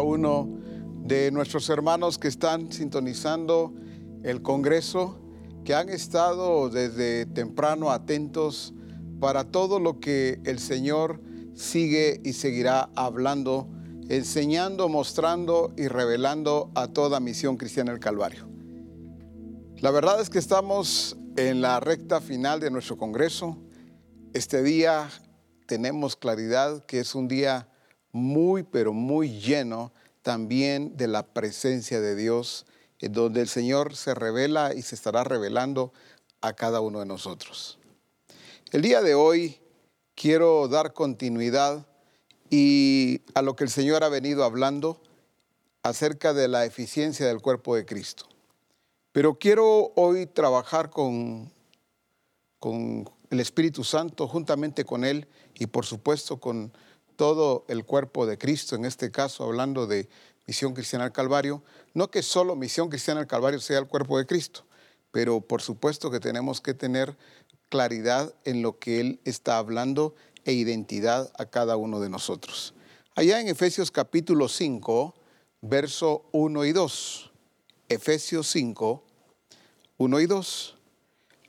uno de nuestros hermanos que están sintonizando el Congreso, que han estado desde temprano atentos para todo lo que el Señor sigue y seguirá hablando, enseñando, mostrando y revelando a toda misión cristiana del Calvario. La verdad es que estamos en la recta final de nuestro Congreso. Este día tenemos claridad que es un día muy, pero muy lleno también de la presencia de Dios, en donde el Señor se revela y se estará revelando a cada uno de nosotros. El día de hoy quiero dar continuidad y a lo que el Señor ha venido hablando acerca de la eficiencia del cuerpo de Cristo. Pero quiero hoy trabajar con, con el Espíritu Santo, juntamente con Él y por supuesto con todo el cuerpo de Cristo, en este caso hablando de Misión Cristiana al Calvario, no que solo Misión Cristiana al Calvario sea el cuerpo de Cristo, pero por supuesto que tenemos que tener claridad en lo que Él está hablando e identidad a cada uno de nosotros. Allá en Efesios capítulo 5, verso 1 y 2. Efesios 5, 1 y 2.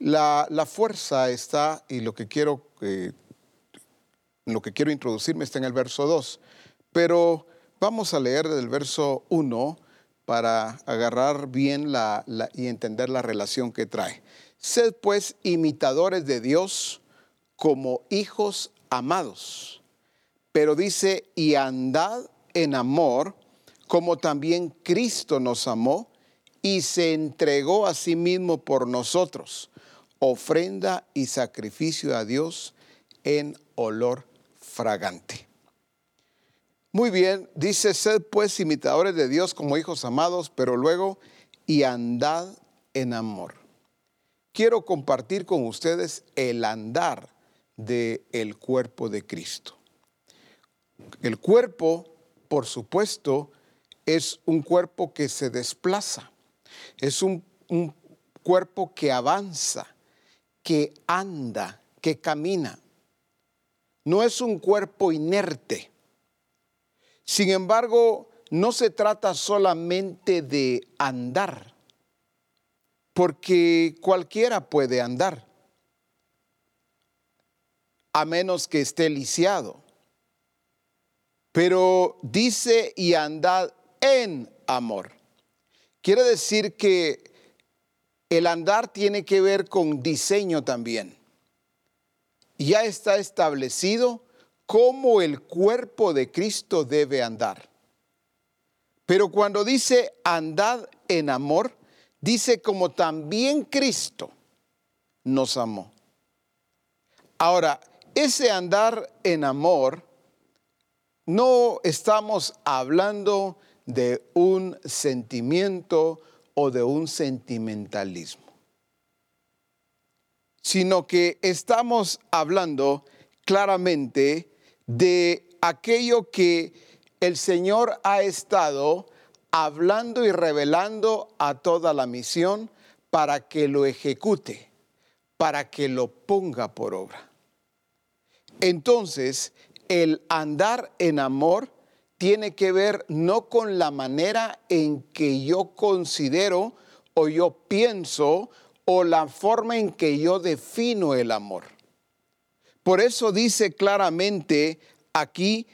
La, la fuerza está, y lo que quiero eh, lo que quiero introducirme está en el verso 2, pero vamos a leer del verso 1 para agarrar bien la, y entender la relación que trae. Sed pues imitadores de Dios como hijos amados, pero dice, y andad en amor como también Cristo nos amó y se entregó a sí mismo por nosotros, ofrenda y sacrificio a Dios en olor Muy bien, dice, sed pues imitadores de Dios como hijos amados, pero luego, y andad en amor. Quiero compartir con ustedes el andar del el cuerpo de Cristo. El cuerpo, por supuesto, es un cuerpo que se desplaza, es un cuerpo que avanza, que anda, que camina no es un cuerpo inerte. Sin embargo, no se trata solamente de andar, porque cualquiera puede andar, a menos que esté lisiado. Pero dice y andad en amor. Quiere decir que el andar tiene que ver con diseño también ya está establecido cómo el cuerpo de Cristo debe andar. Pero cuando dice andad en amor, dice como también Cristo nos amó. Ahora, ese andar en amor, no estamos hablando de un sentimiento o de un sentimentalismo sino que estamos hablando claramente de aquello que el Señor ha estado hablando y revelando a toda la misión para que lo ejecute, para que lo ponga por obra. Entonces, el andar en amor tiene que ver no con la manera en que yo considero o yo pienso o la forma en que yo defino el amor. Por eso dice claramente aquí,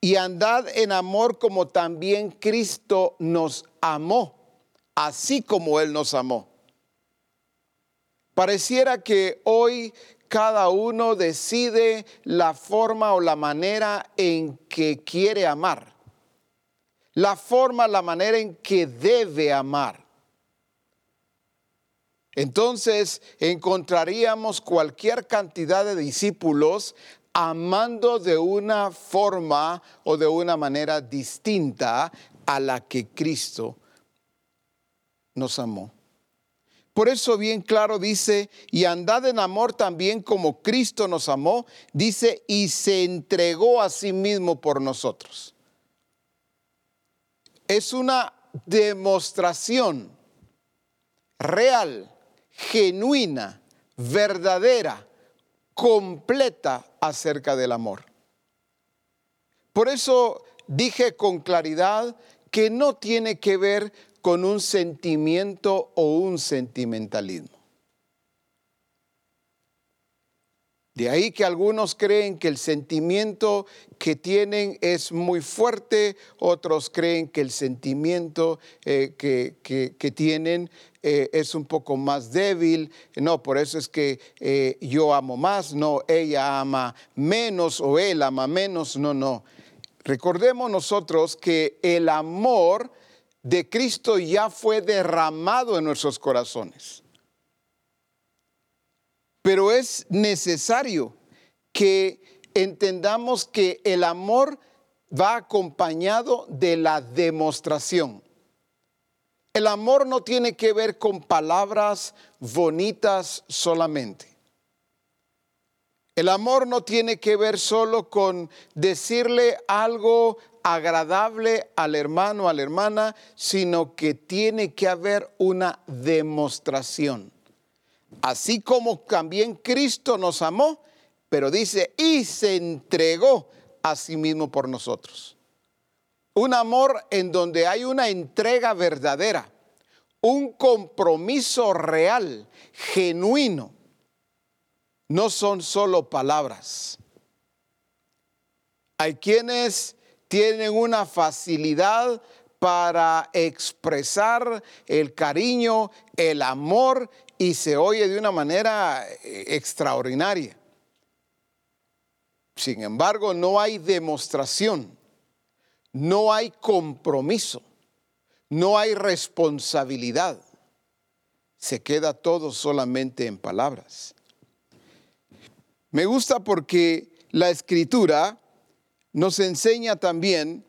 y andad en amor como también Cristo nos amó, así como Él nos amó. Pareciera que hoy cada uno decide la forma o la manera en que quiere amar, la forma, la manera en que debe amar. Entonces encontraríamos cualquier cantidad de discípulos amando de una forma o de una manera distinta a la que Cristo nos amó. Por eso bien claro dice, y andad en amor también como Cristo nos amó, dice, y se entregó a sí mismo por nosotros. Es una demostración real genuina, verdadera, completa acerca del amor. Por eso dije con claridad que no tiene que ver con un sentimiento o un sentimentalismo. De ahí que algunos creen que el sentimiento que tienen es muy fuerte, otros creen que el sentimiento eh, que, tienen eh, es un poco más débil. No, por eso es que eh, yo amo más, no, ella ama menos o él ama menos, no, no. Recordemos nosotros que el amor de Cristo ya fue derramado en nuestros corazones. Pero es necesario que entendamos que el amor va acompañado de la demostración. El amor no tiene que ver con palabras bonitas solamente. El amor no tiene que ver solo con decirle algo agradable al hermano, a la hermana, sino que tiene que haber una demostración así como también Cristo nos amó, pero dice, y se entregó a sí mismo por nosotros. Un amor en donde hay una entrega verdadera, un compromiso real, genuino. No son solo palabras. Hay quienes tienen una facilidad para expresar el cariño, el amor y se oye de una manera eh, extraordinaria. Sin embargo, no hay demostración, no hay compromiso, no hay responsabilidad. Se queda todo solamente en palabras. Me gusta porque la escritura nos enseña también,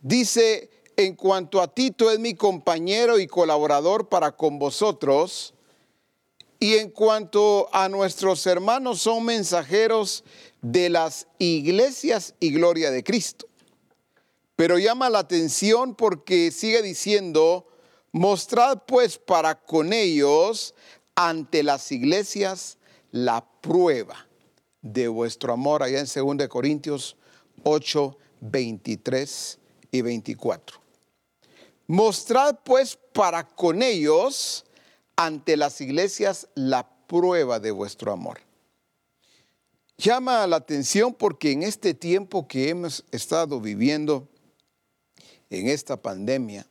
dice, en cuanto a Tito es mi compañero y colaborador para con vosotros, y en cuanto a nuestros hermanos, son mensajeros de las iglesias y gloria de Cristo. Pero llama la atención porque sigue diciendo, mostrad pues para con ellos ante las iglesias la prueba de vuestro amor, allá en 2 Corintios 8, 23 y 24. Mostrad pues para con ellos ante las iglesias la prueba de vuestro amor. Llama la atención porque en este tiempo que hemos estado viviendo, en esta pandemia,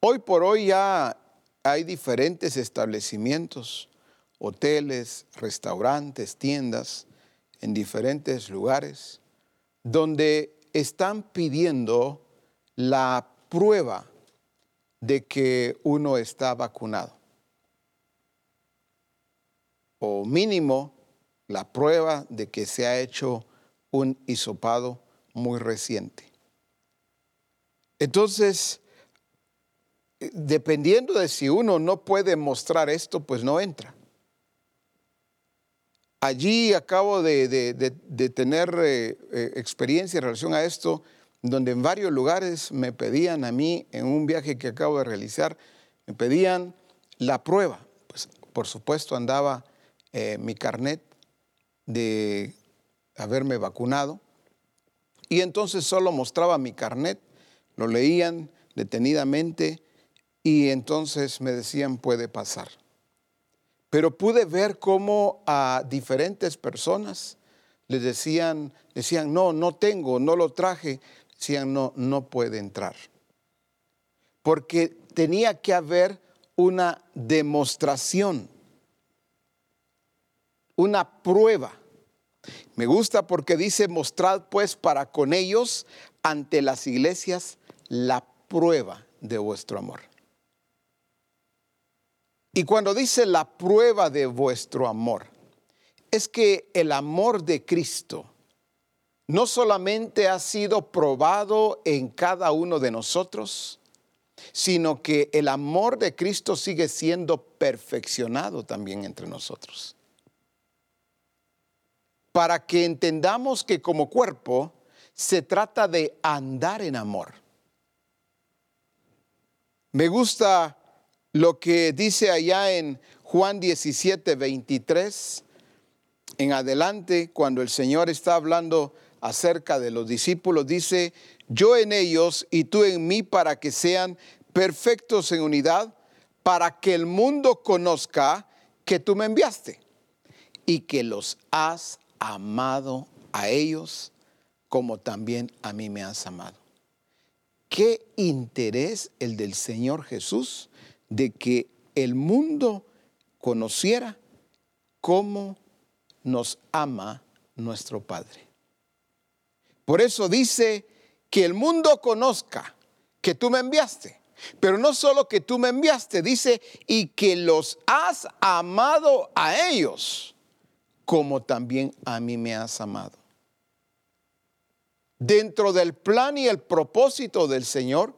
hoy por hoy ya hay diferentes establecimientos, hoteles, restaurantes, tiendas, en diferentes lugares, donde están pidiendo la prueba de que uno está vacunado. O mínimo la prueba de que se ha hecho un hisopado muy reciente. Entonces, dependiendo de si uno no puede mostrar esto, pues no entra. Allí acabo de, tener eh, eh, experiencia en relación a esto donde en varios lugares me pedían a mí, en un viaje que acabo de realizar, me pedían la prueba. Pues por supuesto andaba eh, mi carnet de haberme vacunado y entonces solo mostraba mi carnet, lo leían detenidamente y entonces me decían puede pasar. Pero pude ver cómo a diferentes personas les decían, decían, no, no tengo, no lo traje, decían, no, no puede entrar. Porque tenía que haber una demostración, una prueba. Me gusta porque dice, mostrad pues para con ellos ante las iglesias la prueba de vuestro amor. Y cuando dice la prueba de vuestro amor, es que el amor de Cristo no solamente ha sido probado en cada uno de nosotros, sino que el amor de Cristo sigue siendo perfeccionado también entre nosotros. Para que entendamos que como cuerpo se trata de andar en amor. Me gusta lo que dice allá en Juan 17, 23, en adelante, cuando el Señor está hablando acerca de los discípulos, dice, yo en ellos y tú en mí para que sean perfectos en unidad, para que el mundo conozca que tú me enviaste y que los has amado a ellos como también a mí me has amado. ¿Qué interés el del Señor Jesús de que el mundo conociera cómo nos ama nuestro Padre? Por eso dice que el mundo conozca que tú me enviaste. Pero no solo que tú me enviaste, dice, y que los has amado a ellos como también a mí me has amado. Dentro del plan y el propósito del Señor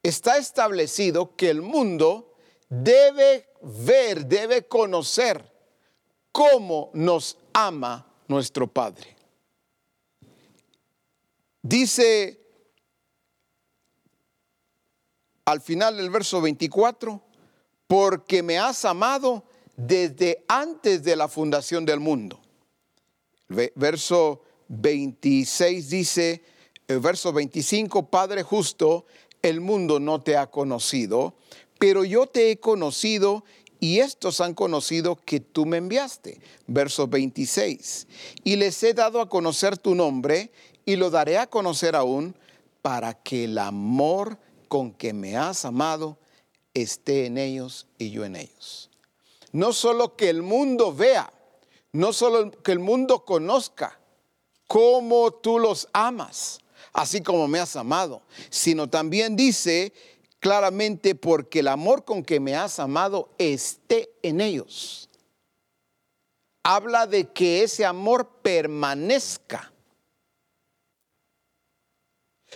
está establecido que el mundo debe ver, debe conocer cómo nos ama nuestro Padre. Dice al final del verso 24, porque me has amado desde antes de la fundación del mundo. Verso 26 dice, el verso 25, Padre justo, el mundo no te ha conocido, pero yo te he conocido y estos han conocido que tú me enviaste. Verso 26, y les he dado a conocer tu nombre y lo daré a conocer aún para que el amor con que me has amado esté en ellos y yo en ellos no solo que el mundo vea, no solo que el mundo conozca cómo tú los amas, así como me has amado, sino también dice claramente porque el amor con que me has amado esté en ellos. Habla de que ese amor permanezca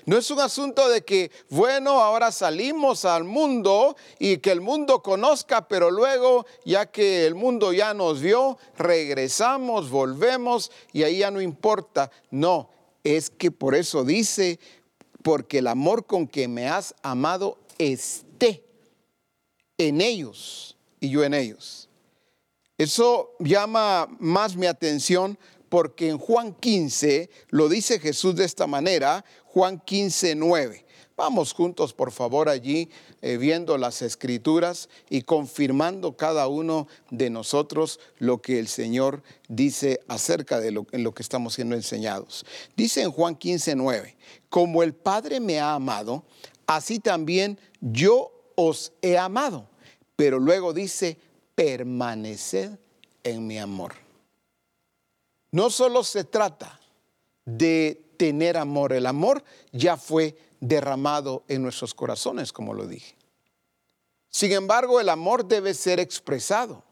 no es un asunto de que, bueno, ahora salimos al mundo y que el mundo conozca, pero luego, ya que el mundo ya nos vio, regresamos, volvemos y ahí ya no importa. No, es que por eso dice, porque el amor con que me has amado esté en ellos y yo en ellos. Eso llama más mi atención porque en Juan 15 lo dice Jesús de esta manera, Juan 15, 9. Vamos juntos, por favor, allí eh, viendo las escrituras y confirmando cada uno de nosotros lo que el Señor dice acerca de lo, en lo que estamos siendo enseñados. Dice en Juan 15, 9, como el Padre me ha amado, así también yo os he amado. Pero luego dice, permaneced en mi amor. No solo se trata de tener amor, el amor ya fue derramado en nuestros corazones, como lo dije. Sin embargo, el amor debe ser expresado,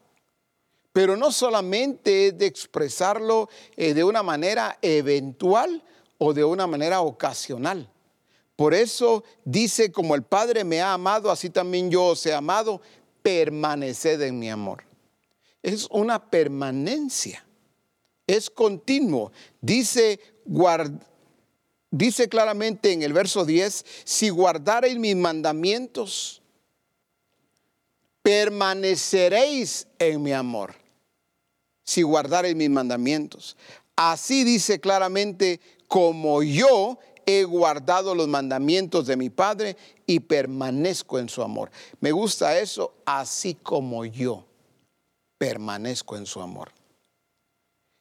pero no solamente es de expresarlo eh, de una manera eventual o de una manera ocasional. Por eso dice, como el Padre me ha amado, así también yo os he amado, permaneced en mi amor. Es una permanencia es continuo. Dice, dice claramente en el verso 10, si guardareis mis mandamientos, permaneceréis en mi amor. Si guardareis mis mandamientos. Así dice claramente, como yo he guardado los mandamientos de mi Padre y permanezco en su amor. Me gusta eso, así como yo permanezco en su amor.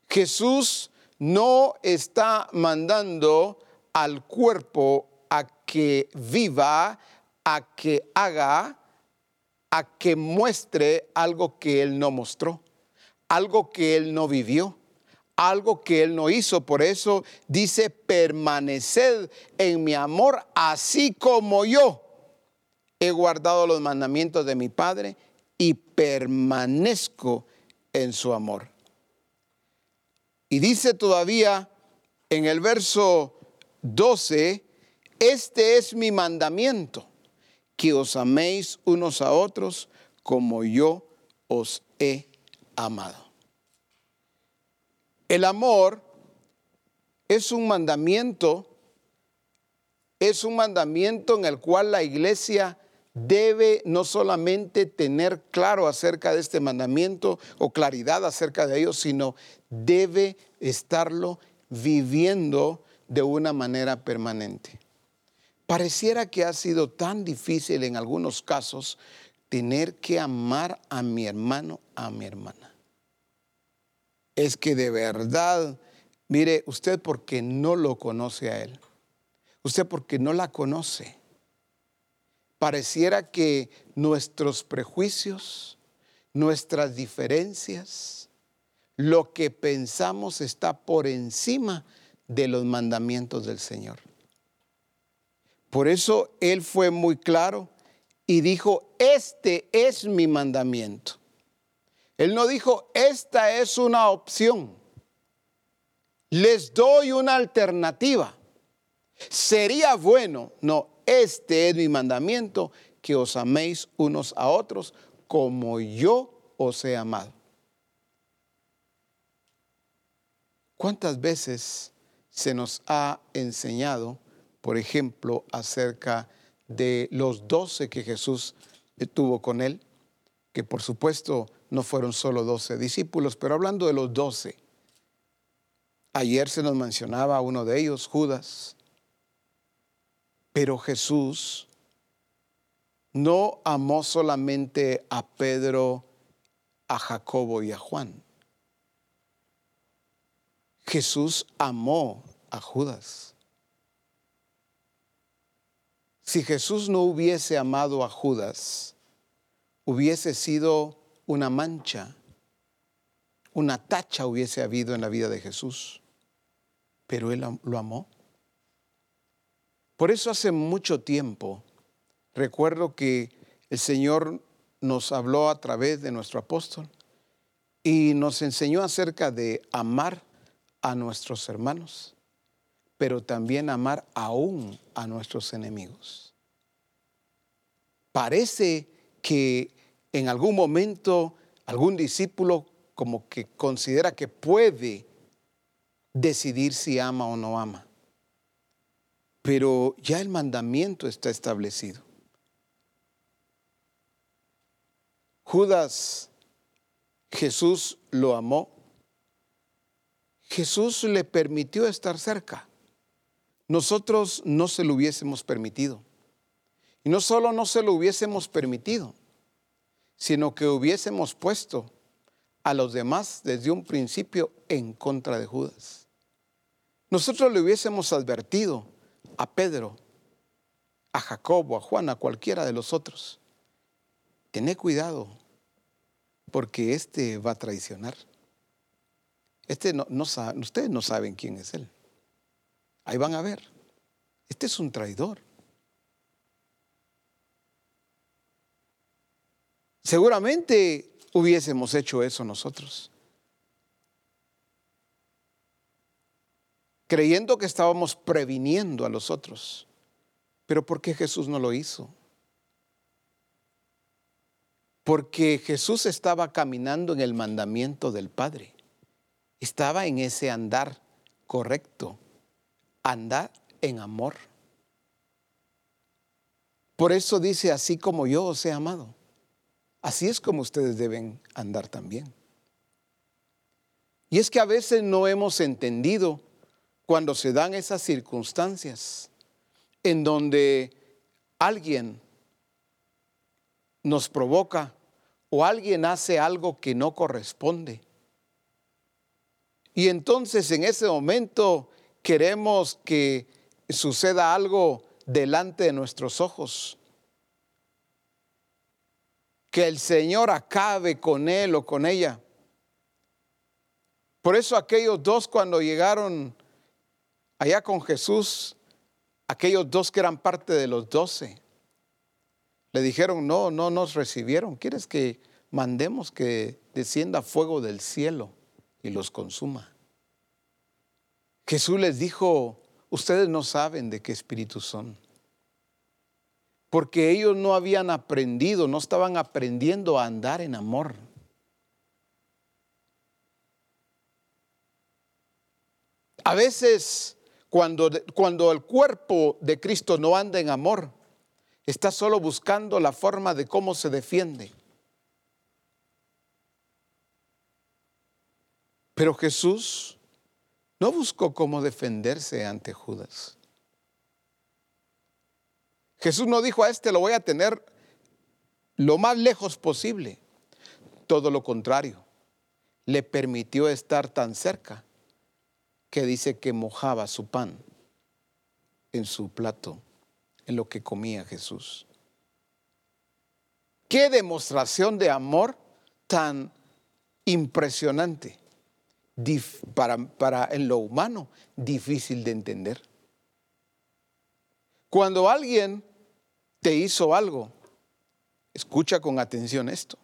Jesús no está mandando al cuerpo a que viva, a que haga, a que muestre algo que él no mostró, algo que él no vivió, algo que él no hizo. Por eso dice, permaneced en mi amor, así como yo he guardado los mandamientos de mi Padre y permanezco en su amor. Y dice todavía en el verso 12, este es mi mandamiento, que os améis unos a otros como yo os he amado. El amor es un mandamiento, es un mandamiento en el cual la iglesia debe no solamente tener claro acerca de este mandamiento o claridad acerca de ello, sino debe estarlo viviendo de una manera permanente. Pareciera que ha sido tan difícil en algunos casos tener que amar a mi hermano, a mi hermana. Es que de verdad, mire, usted porque no lo conoce a él, usted porque no la conoce, pareciera que nuestros prejuicios, nuestras diferencias, lo que pensamos está por encima de los mandamientos del Señor. Por eso Él fue muy claro y dijo, este es mi mandamiento. Él no dijo, esta es una opción. Les doy una alternativa. Sería bueno, no, este es mi mandamiento, que os améis unos a otros como yo os he amado. ¿Cuántas veces se nos ha enseñado, por ejemplo, acerca de los doce que Jesús tuvo con él? Que por supuesto no fueron solo doce discípulos, pero hablando de los doce, ayer se nos mencionaba uno de ellos, Judas, pero Jesús no amó solamente a Pedro, a Jacobo y a Juan. Jesús amó a Judas. Si Jesús no hubiese amado a Judas, hubiese sido una mancha, una tacha hubiese habido en la vida de Jesús. Pero Él lo amó. Por eso hace mucho tiempo recuerdo que el Señor nos habló a través de nuestro apóstol y nos enseñó acerca de amar a nuestros hermanos, pero también amar aún a nuestros enemigos. Parece que en algún momento algún discípulo como que considera que puede decidir si ama o no ama pero ya el mandamiento está establecido. Judas, Jesús lo amó. Jesús le permitió estar cerca. Nosotros no se lo hubiésemos permitido. Y no solo no se lo hubiésemos permitido, sino que hubiésemos puesto a los demás desde un principio en contra de Judas. Nosotros le hubiésemos advertido a Pedro, a Jacobo, a Juan, a cualquiera de los otros, tened cuidado, porque este va a traicionar. Este no, no ustedes no saben quién es él. Ahí van a ver. Este es un traidor. Seguramente hubiésemos hecho eso nosotros. creyendo que estábamos previniendo a los otros. Pero ¿por qué Jesús no lo hizo? Porque Jesús estaba caminando en el mandamiento del Padre. Estaba en ese andar correcto, andar en amor. Por eso dice, así como yo os he amado, así es como ustedes deben andar también. Y es que a veces no hemos entendido cuando se dan esas circunstancias en donde alguien nos provoca o alguien hace algo que no corresponde. Y entonces en ese momento queremos que suceda algo delante de nuestros ojos. Que el Señor acabe con él o con ella. Por eso aquellos dos cuando llegaron allá con Jesús, aquellos dos que eran parte de los doce, le dijeron, no, no nos recibieron. ¿Quieres que mandemos que descienda fuego del cielo y los consuma? Jesús les dijo, ustedes no saben de qué espíritu son. Porque ellos no habían aprendido, no estaban aprendiendo a andar en amor. A veces cuando, cuando el cuerpo de Cristo no anda en amor, Está solo buscando la forma de cómo se defiende. Pero Jesús no buscó cómo defenderse ante Judas. Jesús no dijo a este lo voy a tener lo más lejos posible. Todo lo contrario, le permitió estar tan cerca que dice que mojaba su pan en su plato, en lo que comía Jesús. Qué demostración de amor tan impresionante para, para en lo humano difícil de entender. Cuando alguien te hizo algo, escucha con atención esto.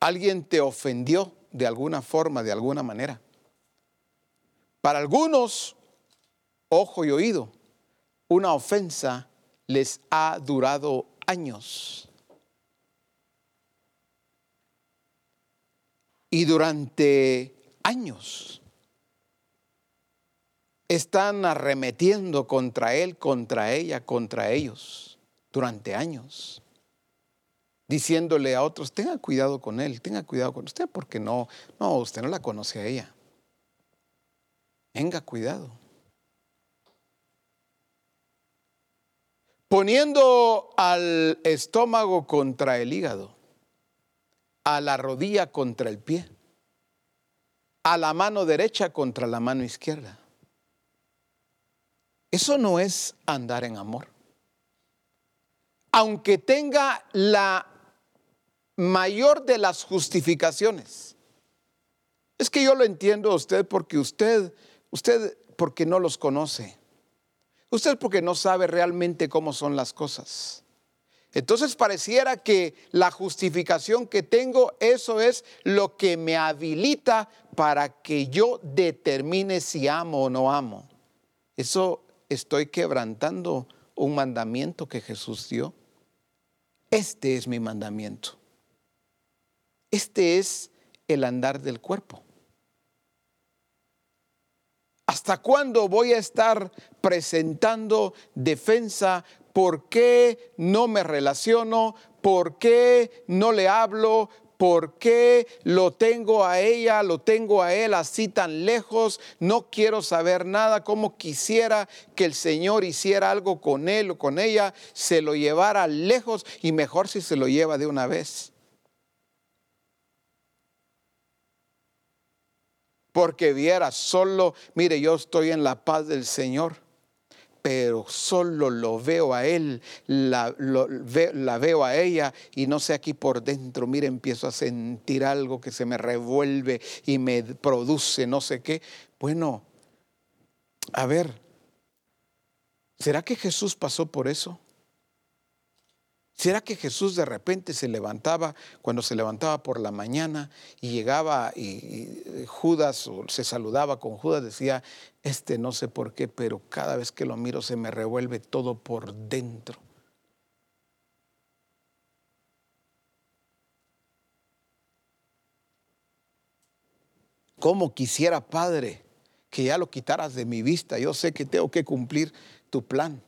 Alguien te ofendió de alguna forma, de alguna manera. Para algunos, ojo y oído, una ofensa les ha durado años. Y durante años están arremetiendo contra él, contra ella, contra ellos, durante años, diciéndole a otros, tenga cuidado con él, tenga cuidado con usted, porque no, no, usted no la conoce a ella. Tenga cuidado. Poniendo al estómago contra el hígado, a la rodilla contra el pie a la mano derecha contra la mano izquierda. Eso no es andar en amor. Aunque tenga la mayor de las justificaciones. Es que yo lo entiendo a usted porque usted, usted porque no los conoce. Usted porque no sabe realmente cómo son las cosas. Entonces pareciera que la justificación que tengo, eso es lo que me habilita para que yo determine si amo o no amo. Eso estoy quebrantando un mandamiento que Jesús dio. Este es mi mandamiento. Este es el andar del cuerpo. ¿Hasta cuándo voy a estar presentando defensa ¿Por qué no me relaciono? ¿Por qué no le hablo? ¿Por qué lo tengo a ella, lo tengo a él así tan lejos? No quiero saber nada. Como quisiera que el Señor hiciera algo con él o con ella, se lo llevara lejos y mejor si se lo lleva de una vez. Porque viera solo, mire, yo estoy en la paz del Señor pero solo lo veo a él, la, la, veo a ella y no sé aquí por dentro, mire, empiezo a sentir algo que se me revuelve y me produce no sé qué. Bueno, a ver, ¿será que Jesús pasó por eso? ¿Será que Jesús de repente se levantaba, cuando se levantaba por la mañana y llegaba y, Judas o se saludaba con Judas, decía, este no sé por qué, pero cada vez que lo miro se me revuelve todo por dentro? ¿Cómo quisiera, Padre, que ya lo quitaras de mi vista? Yo sé que tengo que cumplir tu plan.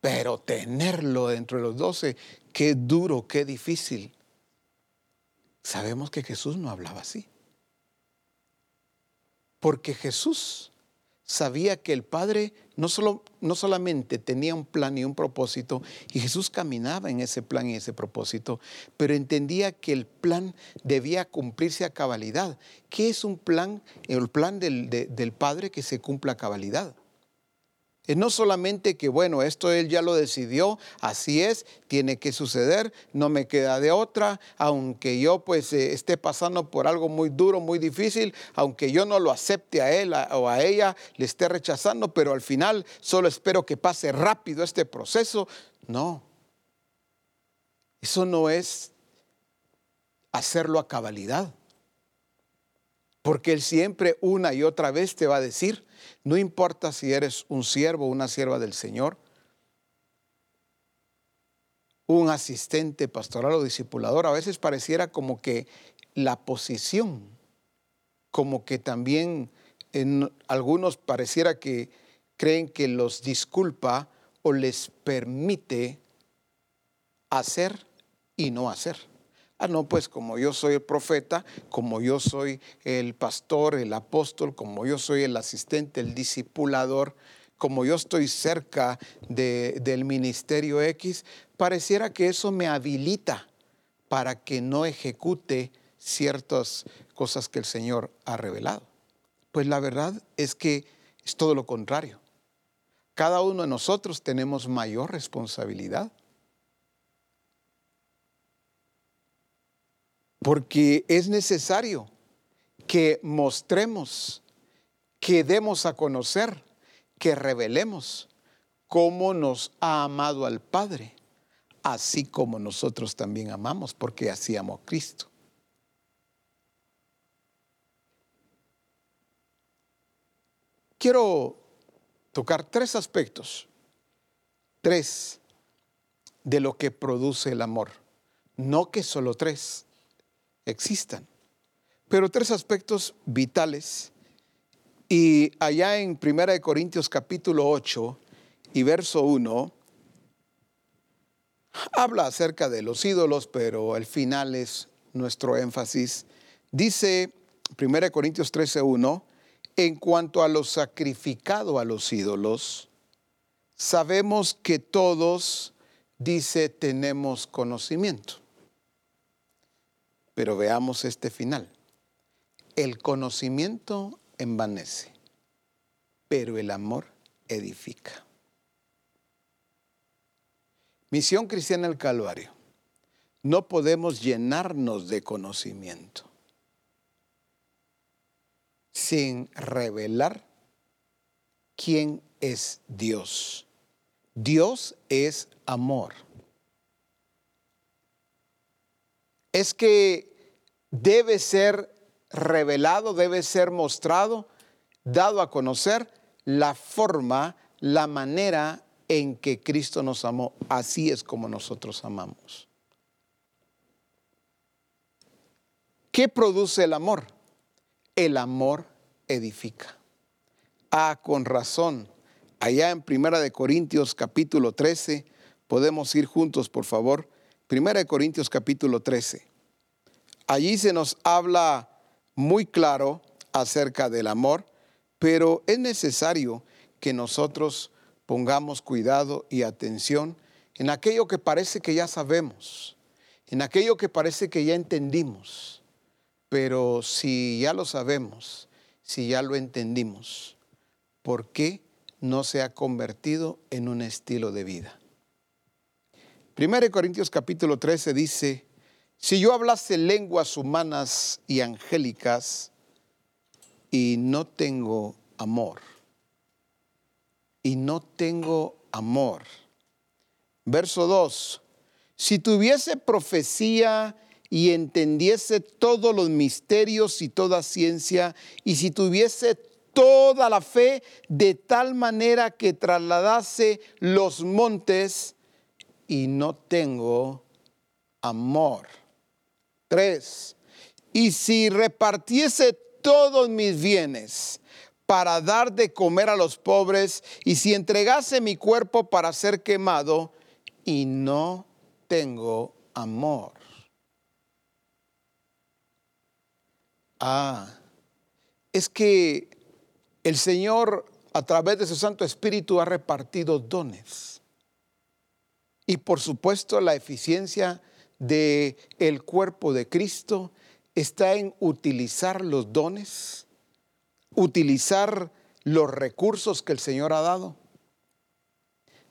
Pero tenerlo dentro de los doce, qué duro, qué difícil. Sabemos que Jesús no hablaba así. Porque Jesús sabía que el Padre no, solo, no solamente tenía un plan y un propósito, y Jesús caminaba en ese plan y ese propósito, pero entendía que el plan debía cumplirse a cabalidad. ¿Qué es un plan? El plan del, del Padre que se cumpla a cabalidad. Es no solamente que, bueno, esto él ya lo decidió, así es, tiene que suceder, no me queda de otra, aunque yo pues eh, esté pasando por algo muy duro, muy difícil, aunque yo no lo acepte a él o a ella, le esté rechazando, pero al final solo espero que pase rápido este proceso. No, eso no es hacerlo a cabalidad. Porque Él siempre una y otra vez te va a decir, no importa si eres un siervo o una sierva del Señor, un asistente pastoral o discipulador, a veces pareciera como que la posición, como que también en algunos pareciera que creen que los disculpa o les permite hacer y no hacer. Ah, no, pues como yo soy el profeta, como yo soy el pastor, el apóstol, como yo soy el asistente, el discipulador, como yo estoy cerca del ministerio X, pareciera que eso me habilita para que no ejecute ciertas cosas que el Señor ha revelado. Pues la verdad es que es todo lo contrario. Cada uno de nosotros tenemos mayor responsabilidad. Porque es necesario que mostremos, que demos a conocer, que revelemos cómo nos ha amado al Padre, así como nosotros también amamos, porque así amó Cristo. Quiero tocar tres aspectos, tres de lo que produce el amor. No que solo tres existan, pero tres aspectos vitales. Y allá en 1 Corintios capítulo 8 y verso 1, habla acerca de los ídolos, pero el final es nuestro énfasis. Dice 1 Corintios 13, 1, en cuanto a lo sacrificado a los ídolos, sabemos que todos, dice, tenemos conocimiento. Pero veamos este final. El conocimiento envanece, pero el amor edifica. Misión Cristiana del Calvario. No podemos llenarnos de conocimiento sin revelar quién es Dios. Dios es amor. Es que debe ser revelado, debe ser mostrado, dado a conocer la forma, la manera en que Cristo nos amó. Así es como nosotros amamos. ¿Qué produce el amor? el amor edifica. Ah, con razón. Allá en Primera de Corintios capítulo 13, podemos ir juntos, por favor. Primera de Corintios capítulo 13. Allí se nos habla muy claro acerca del amor, pero es necesario que nosotros pongamos cuidado y atención en aquello que parece que ya sabemos, en aquello que parece que ya entendimos pero si ya lo sabemos, si ya lo entendimos, ¿por qué no se ha convertido en un estilo de vida? 1 Corintios capítulo 13 dice, si yo hablase lenguas humanas y angélicas y no tengo amor, y no tengo amor. Verso 2, si tuviese profecía y entendiese todos los misterios y toda ciencia, y si tuviese toda la fe de tal manera que trasladase los montes, y no tengo amor. Tres, y si repartiese todos mis bienes para dar de comer a los pobres, y si entregase mi cuerpo para ser quemado, y no tengo amor Ah, es que el Señor a través de su Santo Espíritu ha repartido dones. Y por supuesto la eficiencia del el cuerpo de Cristo está en utilizar los dones, utilizar los recursos que el Señor ha dado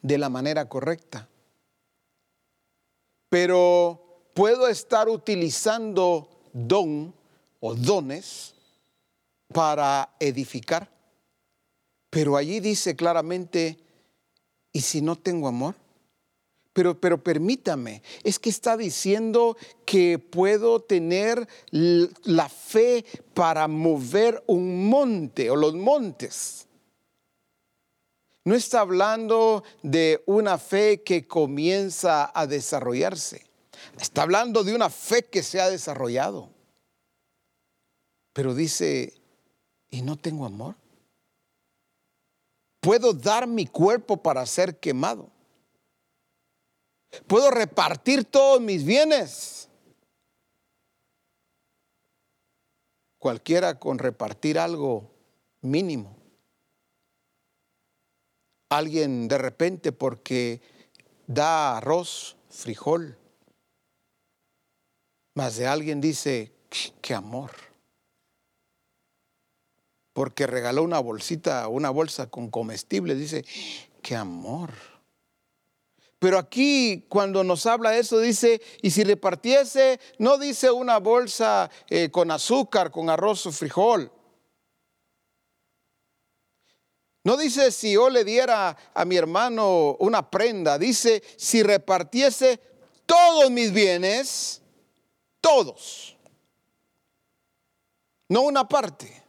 de la manera correcta. Pero puedo estar utilizando don o dones para edificar. Pero allí dice claramente, ¿y si no tengo amor? Pero, pero permítame, es que está diciendo que puedo tener la fe para mover un monte o los montes. No está hablando de una fe que comienza a desarrollarse. Está hablando de una fe que se ha desarrollado. Pero dice, ¿y no tengo amor? Puedo dar mi cuerpo para ser quemado. Puedo repartir todos mis bienes. Cualquiera con repartir algo mínimo. Alguien de repente porque da arroz, frijol. Más de alguien dice, qué amor. Porque regaló una bolsita, una bolsa con comestibles, dice, qué amor. Pero aquí cuando nos habla eso dice, y si repartiese, no dice una bolsa eh, con azúcar, con arroz o frijol. No dice si yo le diera a mi hermano una prenda, dice si repartiese todos mis bienes, todos. No una parte,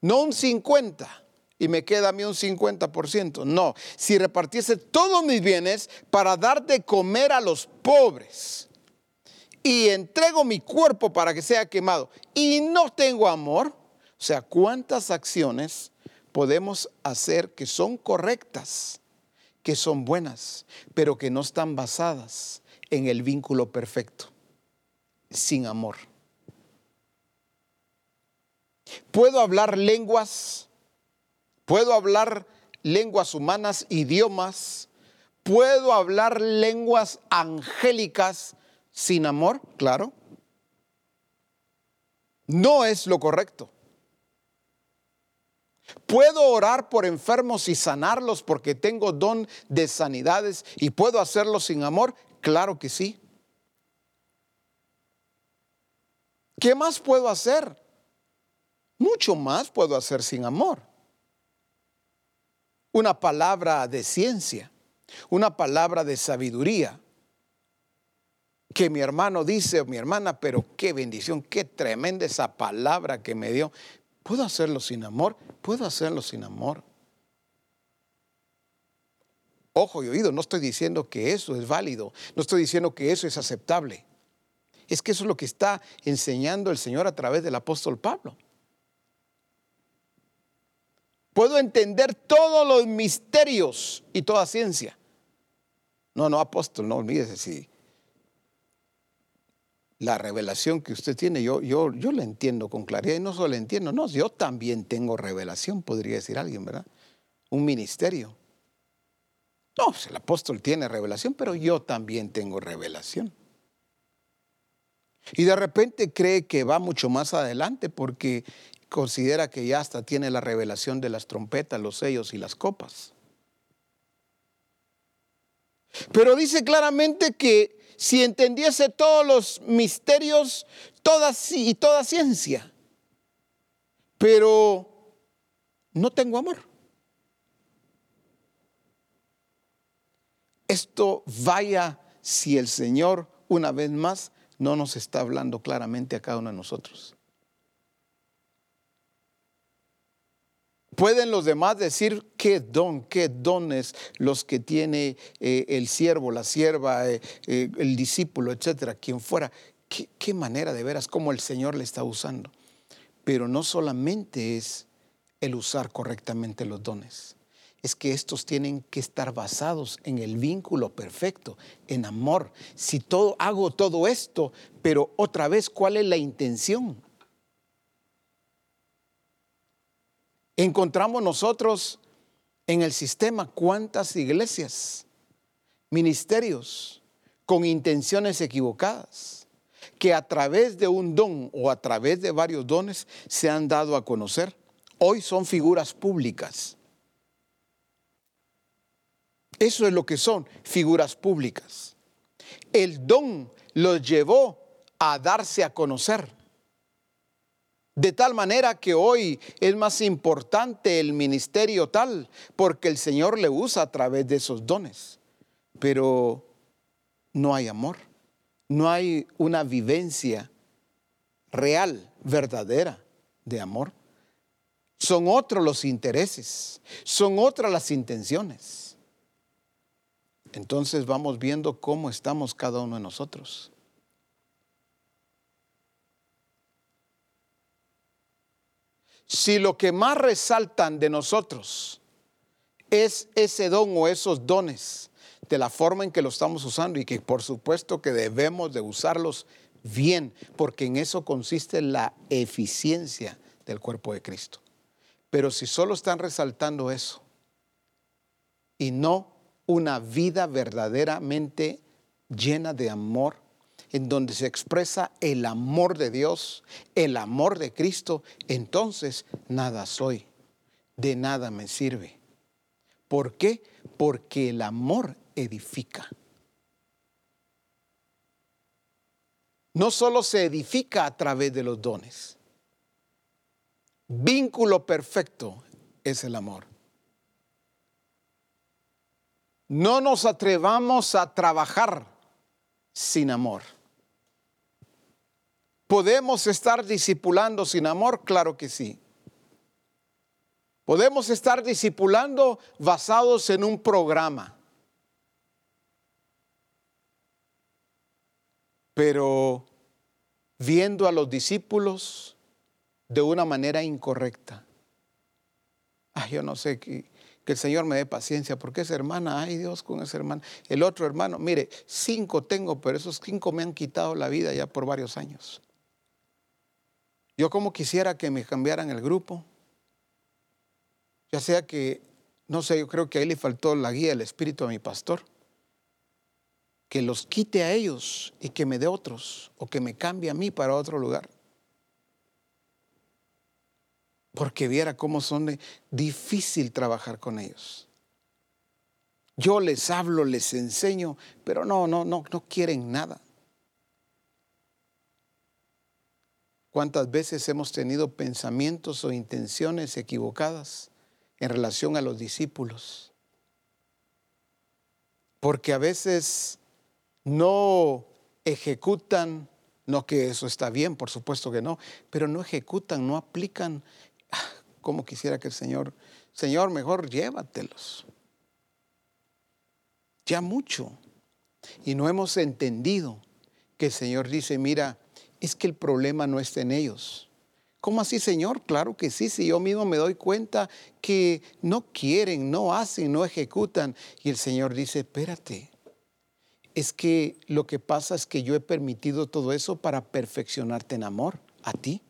no un 50 y me queda a mí un 50%. No, si repartiese todos mis bienes para dar de comer a los pobres y entrego mi cuerpo para que sea quemado y no tengo amor, o sea, ¿cuántas acciones podemos hacer que son correctas, que son buenas, pero que no están basadas en el vínculo perfecto, sin amor. Puedo hablar lenguas, puedo hablar lenguas humanas, idiomas, puedo hablar lenguas angélicas sin amor, claro. No es lo correcto. ¿Puedo orar por enfermos y sanarlos porque tengo don de sanidades y puedo hacerlo sin amor? Claro que sí. ¿Qué más puedo hacer? Mucho más puedo hacer sin amor. Una palabra de ciencia, una palabra de sabiduría, que mi hermano dice o mi hermana, pero qué bendición, qué tremenda esa palabra que me dio. ¿Puedo hacerlo sin amor? Puedo hacerlo sin amor. Ojo y oído, no estoy diciendo que eso es válido, no estoy diciendo que eso es aceptable. Es que eso es lo que está enseñando el Señor a través del apóstol Pablo. Puedo entender todos los misterios y toda ciencia. No, no, apóstol, no olvídese si la revelación que usted tiene, yo, yo, yo la entiendo con claridad y no solo la entiendo, no, yo también tengo revelación, podría decir alguien, ¿verdad? Un ministerio. No, pues el apóstol tiene revelación, pero yo también tengo revelación. Y de repente cree que va mucho más adelante porque considera que ya hasta tiene la revelación de las trompetas, los sellos y las copas. Pero dice claramente que si entendiese todos los misterios toda, y toda ciencia, pero no tengo amor. Esto vaya si el Señor una vez más no nos está hablando claramente a cada uno de nosotros. Pueden los demás decir qué don, qué dones los que tiene eh, el siervo, la sierva, eh, eh, el discípulo, etcétera, quien fuera. ¿Qué, qué manera de veras, cómo el Señor le está usando. Pero no solamente es el usar correctamente los dones, es que estos tienen que estar basados en el vínculo perfecto, en amor. Si todo hago todo esto, pero otra vez, ¿cuál es la intención? Encontramos nosotros en el sistema cuántas iglesias, ministerios con intenciones equivocadas, que a través de un don o a través de varios dones se han dado a conocer, hoy son figuras públicas. Eso es lo que son figuras públicas. El don los llevó a darse a conocer. De tal manera que hoy es más importante el ministerio tal, porque el Señor le usa a través de esos dones. Pero no hay amor, no hay una vivencia real, verdadera de amor. Son otros los intereses, son otras las intenciones. Entonces vamos viendo cómo estamos cada uno de nosotros. Si lo que más resaltan de nosotros es ese don o esos dones, de la forma en que lo estamos usando y que por supuesto que debemos de usarlos bien, porque en eso consiste la eficiencia del cuerpo de Cristo. Pero si solo están resaltando eso y no una vida verdaderamente llena de amor, en donde se expresa el amor de Dios, el amor de Cristo, entonces nada soy, de nada me sirve. ¿Por qué? Porque el amor edifica. No solo se edifica a través de los dones. Vínculo perfecto es el amor. No nos atrevamos a trabajar sin amor. ¿Podemos estar discipulando sin amor? Claro que sí. Podemos estar discipulando basados en un programa. Pero viendo a los discípulos de una manera incorrecta. Ay, yo no sé que, que el Señor me dé paciencia, porque esa hermana, ay Dios con esa hermana. El otro hermano, mire, cinco tengo, pero esos cinco me han quitado la vida ya por varios años. Yo como quisiera que me cambiaran el grupo. Ya sea que, no sé, yo creo que ahí le faltó la guía del Espíritu a mi pastor. Que los quite a ellos y que me dé otros, o que me cambie a mí para otro lugar. Porque viera cómo son de difícil trabajar con ellos. Yo les hablo, les enseño, pero no, no, no, no quieren nada. ¿Cuántas veces hemos tenido pensamientos o intenciones equivocadas en relación a los discípulos? Porque a veces no ejecutan, no que eso está bien, por supuesto que no, pero no ejecutan, no aplican ah, como quisiera que el Señor, Señor, mejor llévatelos. Ya mucho. Y no hemos entendido que el Señor dice, mira, es que el problema no está en ellos. ¿Cómo así, Señor? Claro que sí, si yo mismo me doy cuenta que no quieren, no hacen, no ejecutan. Y el Señor dice, espérate, es que lo que pasa es que yo he permitido todo eso para perfeccionarte en amor, a ti.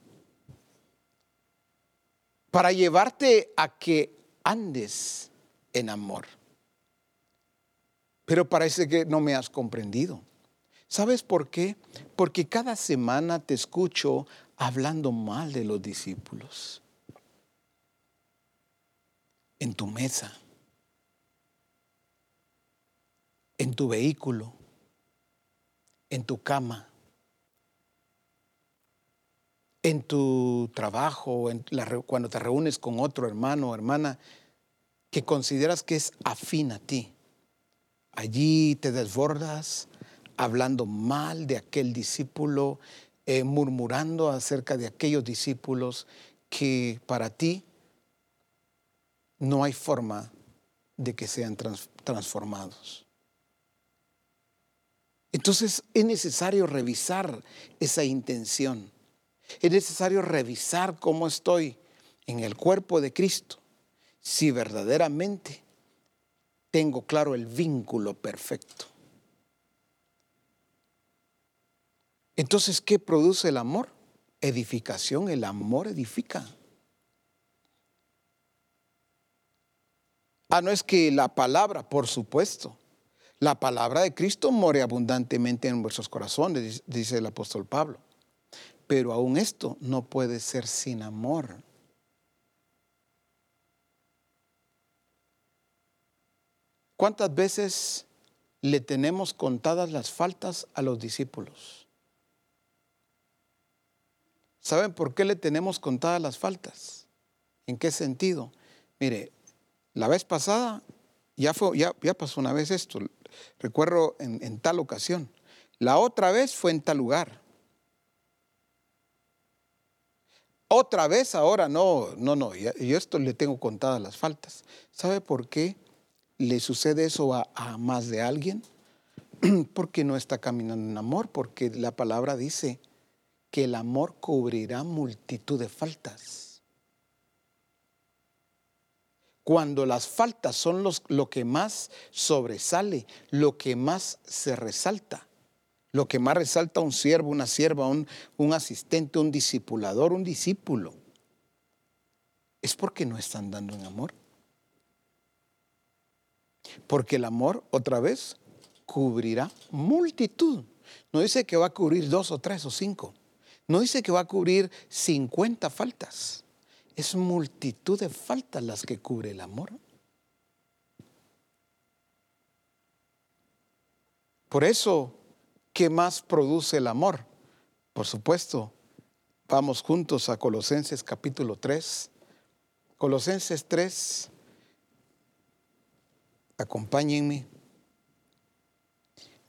Para llevarte a que andes en amor. Pero parece que no me has comprendido. ¿Sabes por qué? Porque cada semana te escucho hablando mal de los discípulos. En tu mesa, en tu vehículo, en tu cama, en tu trabajo, cuando te reúnes con otro hermano o hermana que consideras que es afín a ti. Allí te desbordas hablando mal de aquel discípulo, eh, murmurando acerca de aquellos discípulos que para ti no hay forma de que sean transformados. Entonces es necesario revisar esa intención. Es necesario revisar cómo estoy en el cuerpo de Cristo, si verdaderamente tengo claro el vínculo perfecto. Entonces, ¿qué produce el amor? Edificación, el amor edifica. Ah, no es que la palabra, por supuesto, la palabra de Cristo more abundantemente en vuestros corazones, dice el apóstol Pablo. Pero aún esto no puede ser sin amor. ¿Cuántas veces le tenemos contadas las faltas a los discípulos? ¿Saben por qué le tenemos contadas las faltas? ¿En qué sentido? Mire, la vez pasada, ya, fue, ya, pasó una vez esto, recuerdo en, tal ocasión. La otra vez fue en tal lugar. Otra vez ahora, no, no, no, yo esto le tengo contadas las faltas. ¿Sabe por qué le sucede eso a, a más de alguien? porque no está caminando en amor, porque la palabra dice, que el amor cubrirá multitud de faltas. cuando las faltas son los, lo que más sobresale, lo que más se resalta. Lo que más resalta un siervo, una sierva, un, un asistente, un discipulador, un discípulo. Es porque no están dando en amor. Porque el amor, otra vez, cubrirá multitud. No dice que va a cubrir dos o tres o cinco. No dice que va a cubrir 50 faltas. Es multitud de faltas las que cubre el amor. Por eso, ¿qué más produce el amor? Por supuesto, vamos juntos a Colosenses capítulo 3. Colosenses 3, acompáñenme.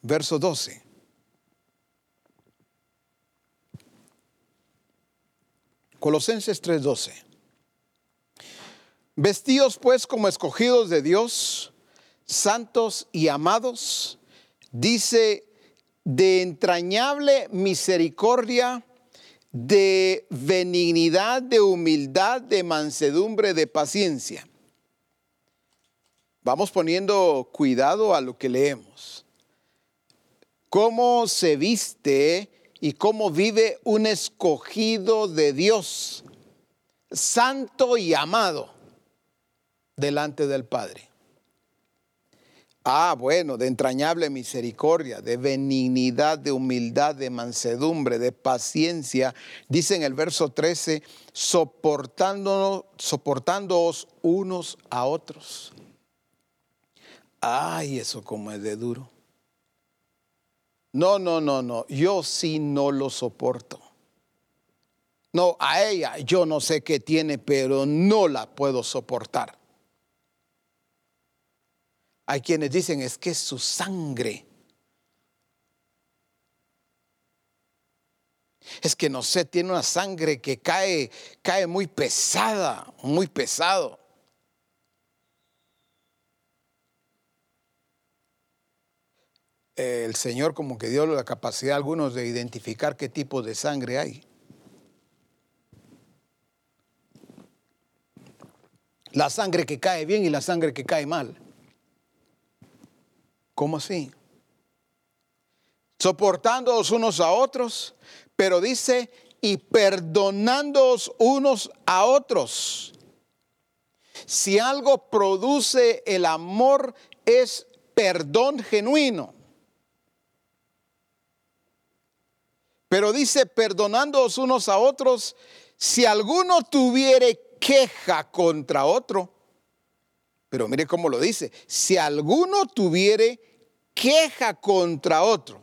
Verso 12. Colosenses 3:12. Vestidos pues como escogidos de Dios, santos y amados, dice, de entrañable misericordia, de benignidad, de humildad, de mansedumbre, de paciencia. Vamos poniendo cuidado a lo que leemos. Cómo se viste y cómo vive un escogido de Dios, santo y amado delante del Padre. Ah, bueno, de entrañable misericordia, de benignidad, de humildad, de mansedumbre, de paciencia. Dice en el verso 13, soportándonos, soportándoos unos a otros. Ay, eso como es de duro. No, no, no, no, yo sí no lo soporto. No, a ella yo no sé qué tiene, pero no la puedo soportar. Hay quienes dicen es que es su sangre. Es que no sé, tiene una sangre que cae, cae muy pesada, muy pesado. El Señor como que dio la capacidad a algunos de identificar qué tipo de sangre hay. La sangre que cae bien y la sangre que cae mal. ¿Cómo así? Soportándoos unos a otros, pero dice, y perdonándoos unos a otros. Si algo produce el amor es perdón genuino. Pero dice, perdonándoos unos a otros, si alguno tuviere queja contra otro. Pero mire cómo lo dice, si alguno tuviere queja contra otro.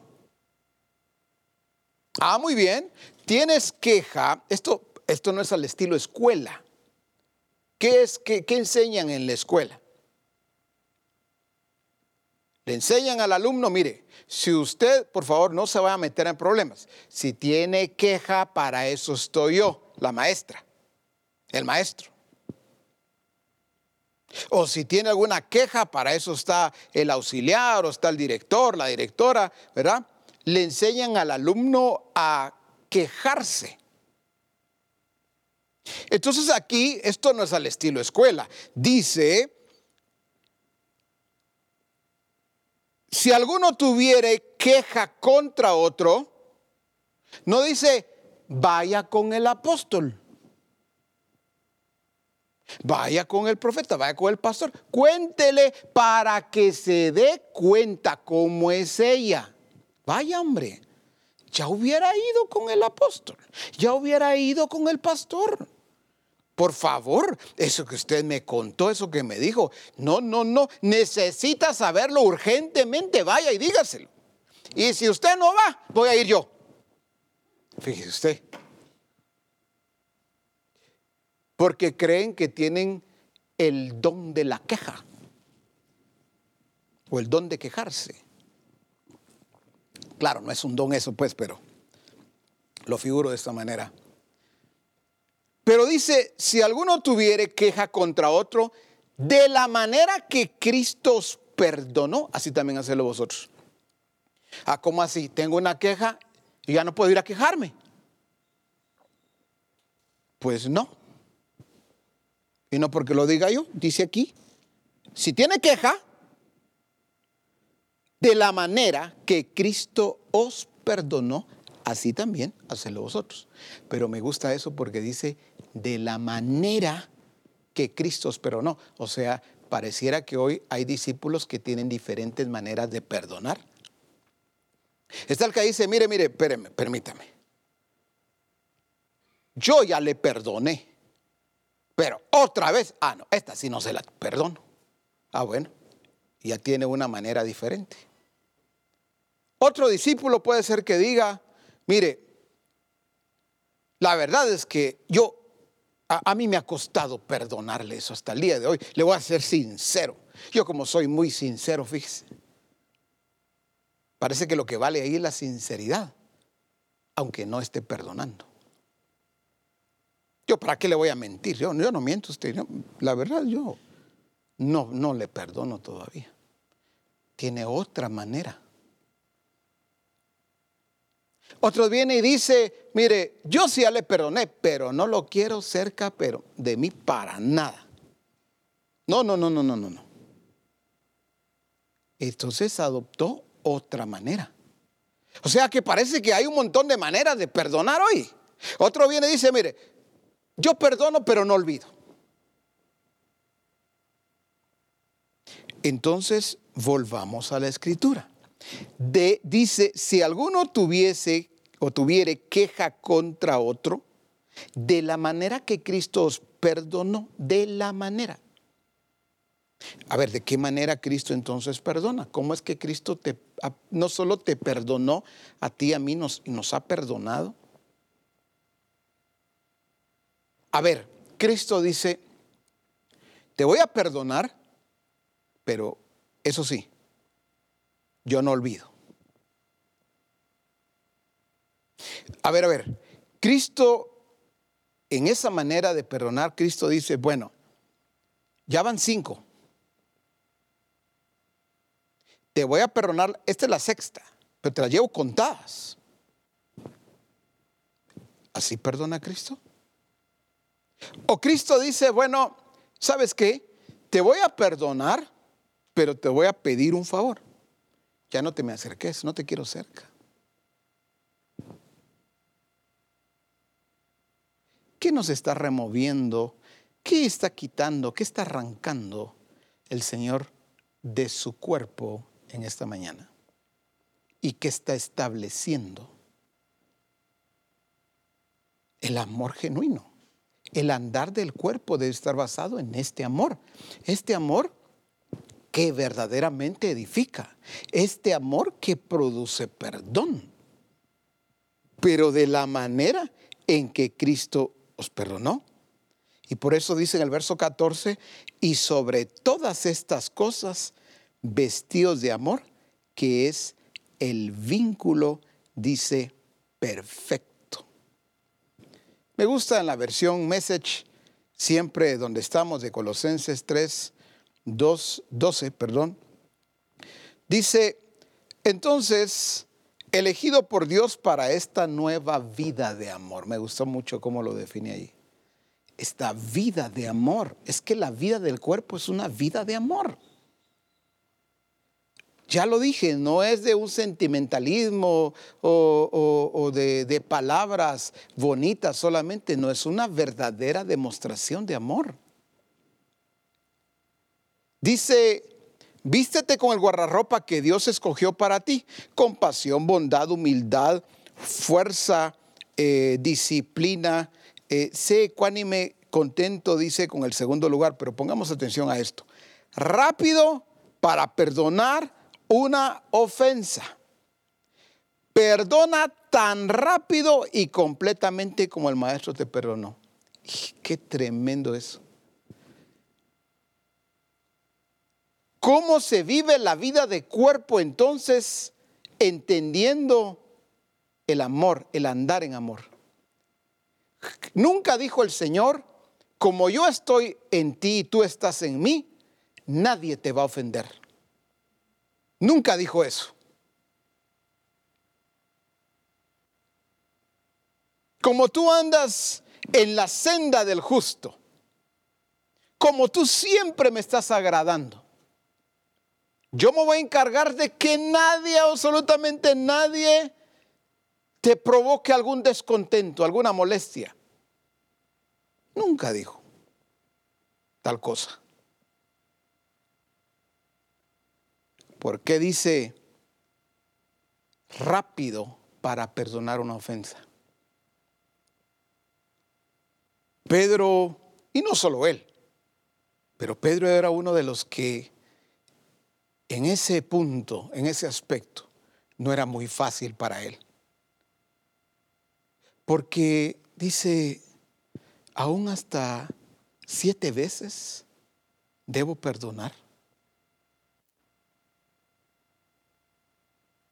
Ah, muy bien, tienes queja, esto, esto no es al estilo escuela. ¿Qué, es, qué, qué enseñan en la escuela? Le enseñan al alumno, mire, si usted, por favor, no se va a meter en problemas. Si tiene queja, para eso estoy yo, la maestra, el maestro. O si tiene alguna queja, para eso está el auxiliar o está el director, la directora, ¿verdad? Le enseñan al alumno a quejarse. Entonces aquí, esto no es al estilo escuela. Dice, si alguno tuviere queja contra otro, no dice, vaya con el apóstol. Vaya con el profeta, vaya con el pastor. Cuéntele para que se dé cuenta cómo es ella. Vaya hombre, ya hubiera ido con el apóstol, ya hubiera ido con el pastor. Por favor, eso que usted me contó, eso que me dijo, no, no, no, necesita saberlo urgentemente, vaya y dígaselo. Y si usted no va, voy a ir yo. Fíjese usted. Porque creen que tienen el don de la queja o el don de quejarse. Claro, no es un don eso, pues, pero lo figuro de esta manera. Pero dice, si alguno tuviere queja contra otro, de la manera que Cristo os perdonó, así también hacedlo vosotros. Ah, ¿cómo así? Tengo una queja y ya no puedo ir a quejarme. Pues no. Y no porque lo diga yo, dice aquí, si tiene queja, de la manera que Cristo os perdonó, así también hacedlo vosotros. Pero me gusta eso porque dice, de la manera que Cristo os perdonó. O sea, pareciera que hoy hay discípulos que tienen diferentes maneras de perdonar. Está el que dice, mire, mire, espéreme, permítame. Yo ya le perdoné. Pero otra vez, ah, no, esta sí no se la perdono. Ah, bueno, ya tiene una manera diferente. Otro discípulo puede ser que diga, mire, la verdad es que yo, a, mí me ha costado perdonarle eso hasta el día de hoy. Le voy a ser sincero. Yo como soy muy sincero, fíjese. Parece que lo que vale ahí es la sinceridad, aunque no esté perdonando. Yo, ¿para qué le voy a mentir? Yo, no miento usted. la verdad, yo no, no le perdono todavía. Tiene otra manera. Otro viene y dice, mire, yo sí le perdoné, pero no lo quiero cerca, pero de mí para nada. No, no, no, no, no, no, no. Entonces adoptó otra manera. O sea que parece que hay un montón de maneras de perdonar hoy. Otro viene y dice, mire, yo perdono pero no olvido. Entonces, volvamos a la escritura. Dice, si alguno tuviese o tuviere queja contra otro, de la manera que Cristo os perdonó, de la manera. A ver, ¿de qué manera Cristo entonces perdona? ¿Cómo es que Cristo te, no solo te perdonó a ti, a mí, nos, nos ha perdonado? A ver, Cristo dice, te voy a perdonar, pero eso sí, yo no olvido. A ver, a ver, Cristo, en esa manera de perdonar, Cristo dice, bueno, ya van cinco. Te voy a perdonar, esta es la sexta, pero te la llevo contadas. ¿Así perdona Cristo? O Cristo dice, bueno, ¿sabes qué? Te voy a perdonar, pero te voy a pedir un favor. Ya no te me acerques, no te quiero cerca. ¿Qué nos está removiendo? ¿Qué está quitando? ¿Qué está arrancando el Señor de su cuerpo en esta mañana? ¿Y qué está estableciendo? El amor genuino. El andar del cuerpo debe estar basado en este amor. Este amor que verdaderamente edifica. Este amor que produce perdón. Pero de la manera en que Cristo os perdonó. Y por eso dice en el verso 14, y sobre todas estas cosas, vestidos de amor, que es el vínculo, dice, perfecto. Me gusta en la versión Message, siempre donde estamos, de Colosenses 3, 2, 12, perdón. Dice, entonces, elegido por Dios para esta nueva vida de amor. Me gustó mucho cómo lo define ahí. Esta vida de amor. Es que la vida del cuerpo es una vida de amor. Ya lo dije, no es de un sentimentalismo o, de, de palabras bonitas solamente, no, es una verdadera demostración de amor. Dice Vístete con el guardarropa que Dios escogió para ti. Compasión, bondad, humildad, fuerza, eh, disciplina. Eh, sé ecuánime, contento, dice con el segundo lugar, pero pongamos atención a esto. Rápido para perdonar una ofensa. Perdona tan rápido y completamente como el maestro te perdonó. Qué tremendo eso. ¿Cómo se vive la vida de cuerpo entonces entendiendo el amor, el andar en amor? Nunca dijo el Señor, como yo estoy en ti y tú estás en mí, nadie te va a ofender. Nunca dijo eso. Como tú andas en la senda del justo, como tú siempre me estás agradando, yo me voy a encargar de que nadie, absolutamente nadie, te provoque algún descontento, alguna molestia. Nunca dijo tal cosa. ¿Por qué dice rápido para perdonar una ofensa? Pedro, y no solo él, pero Pedro era uno de los que en ese punto, en ese aspecto, no era muy fácil para él. Porque dice, aún hasta siete veces debo perdonar.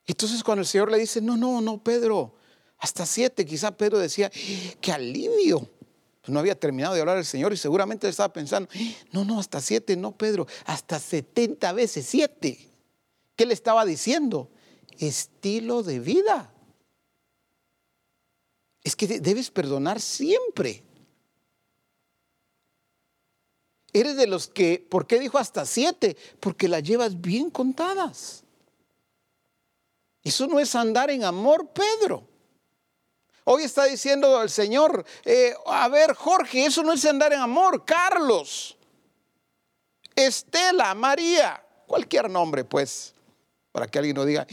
Entonces cuando el Señor le dice, no, no, no, Pedro, hasta siete, quizá Pedro decía, qué alivio. Pues no había terminado de hablar el Señor y seguramente estaba pensando, no, no, hasta siete, no, Pedro, hasta setenta veces, siete. ¿Qué le estaba diciendo? Estilo de vida. Es que debes perdonar siempre. Eres de los que, ¿por qué dijo hasta siete? Porque las llevas bien contadas. Eso no es andar en amor, Pedro. Hoy está diciendo el Señor, eh, a ver, Jorge, eso no es andar en amor. Carlos, Estela, María, cualquier nombre, pues, para que alguien no diga,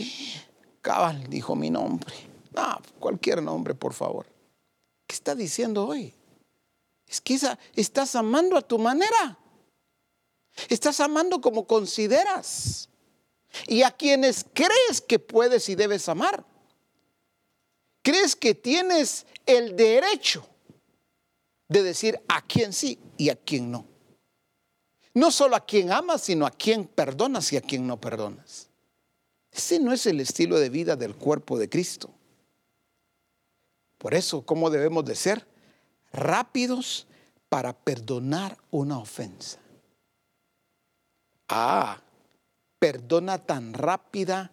cabal, dijo mi nombre. No, cualquier nombre, por favor. ¿Qué está diciendo hoy? Es que estás amando a tu manera. Estás amando como consideras y a quienes crees que puedes y debes amar. Crees que tienes el derecho de decir a quién sí y a quién no. No solo a quien amas, sino a quien perdonas y a quien no perdonas. Ese no es el estilo de vida del cuerpo de Cristo. Por eso, ¿cómo debemos de ser? Rápidos para perdonar una ofensa. Ah, perdona tan rápida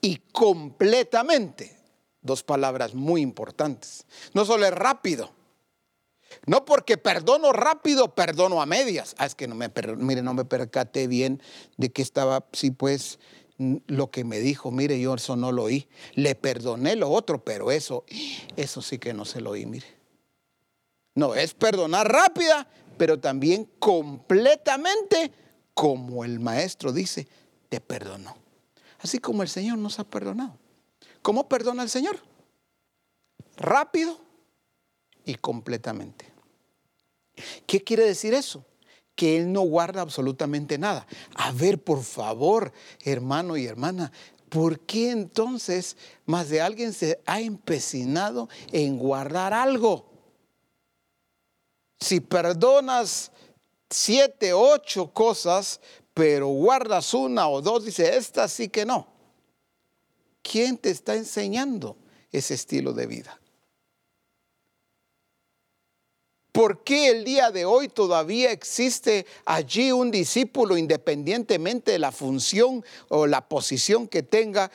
y completamente. Dos palabras muy importantes. No solo es rápido. No porque perdono rápido, perdono a medias. Ah, es que no me, mire, no me percaté bien de que estaba, sí, pues, lo que me dijo, mire, yo eso no lo oí. Le perdoné lo otro, pero eso, eso sí que no se lo oí, mire. No, es perdonar rápida, pero también completamente, como el maestro dice, te perdonó. Así como el Señor nos ha perdonado. ¿Cómo perdona el Señor? Rápido y completamente. ¿Qué quiere decir eso? Que Él no guarda absolutamente nada. A ver, por favor, hermano y hermana, ¿por qué entonces más de alguien se ha empecinado en guardar algo? Si perdonas siete, ocho cosas, pero guardas una o dos, dice, esta sí que no. ¿Quién te está enseñando ese estilo de vida? ¿Por qué el día de hoy todavía existe allí un discípulo independientemente de la función o la posición que tenga?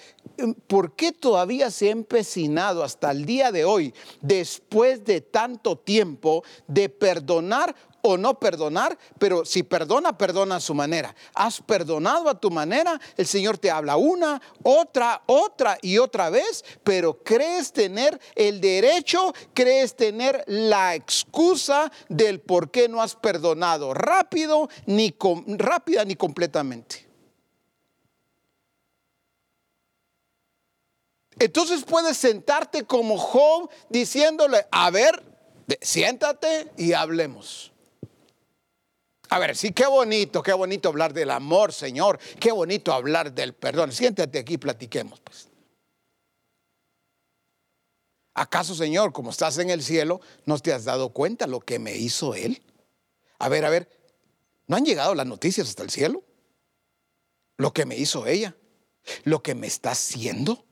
¿Por qué todavía se ha empecinado hasta el día de hoy, después de tanto tiempo, de perdonar o no perdonar, pero si perdona, perdona a su manera. Has perdonado a tu manera, el Señor te habla una, otra, otra y otra vez, pero crees tener el derecho, crees tener la excusa del por qué no has perdonado rápido, ni rápida ni completamente. Entonces puedes sentarte como Job diciéndole, a ver, siéntate y hablemos. A ver, sí, qué bonito, qué bonito hablar del amor, Señor. Qué bonito hablar del perdón. Siéntate aquí y platiquemos, pues. ¿Acaso, Señor, como estás en el cielo, no te has dado cuenta lo que me hizo Él? A ver, a ver, ¿no han llegado las noticias hasta el cielo? Lo que me hizo ella, lo que me está haciendo.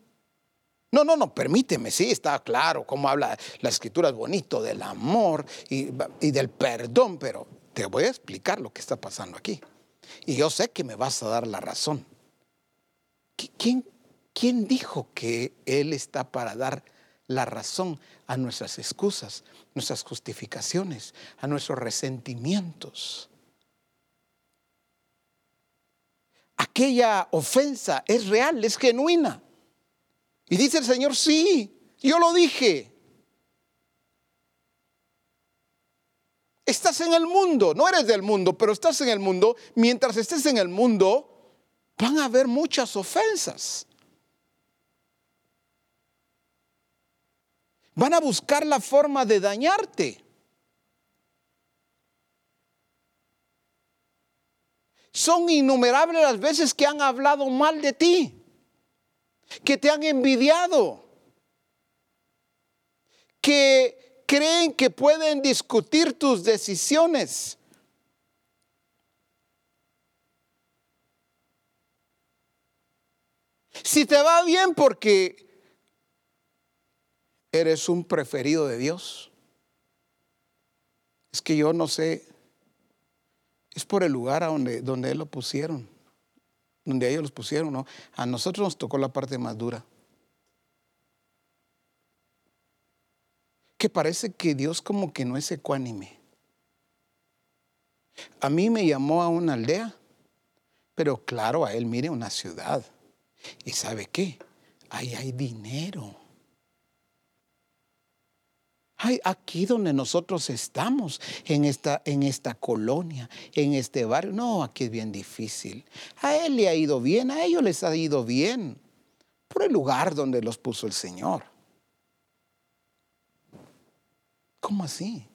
No, no, no, permíteme, sí, está claro cómo habla la escritura, es bonito del amor y, y del perdón, pero te voy a explicar lo que está pasando aquí. Y yo sé que me vas a dar la razón. ¿Quién, dijo que Él está para dar la razón a nuestras excusas, nuestras justificaciones, a nuestros resentimientos? Aquella ofensa es real, es genuina. Y dice el Señor, sí, yo lo dije. Estás en el mundo, no eres del mundo, pero estás en el mundo. Mientras estés en el mundo, van a haber muchas ofensas. Van a buscar la forma de dañarte. Son innumerables las veces que han hablado mal de ti, que te han envidiado, que creen que pueden discutir tus decisiones. Si te va bien porque eres un preferido de Dios. Es que yo no sé, es por el lugar a donde, donde Él lo pusieron, donde ellos los pusieron, ¿no? A nosotros nos tocó la parte más dura. Que parece que Dios como que no es ecuánime. A mí me llamó a una aldea, pero claro, a Él mire una ciudad. ¿Y sabe qué? Ahí hay dinero aquí donde nosotros estamos, en esta, en esta colonia, en este barrio. No, aquí es bien difícil. A él le ha ido bien, a ellos les ha ido bien, por el lugar donde los puso el Señor. ¿Cómo así?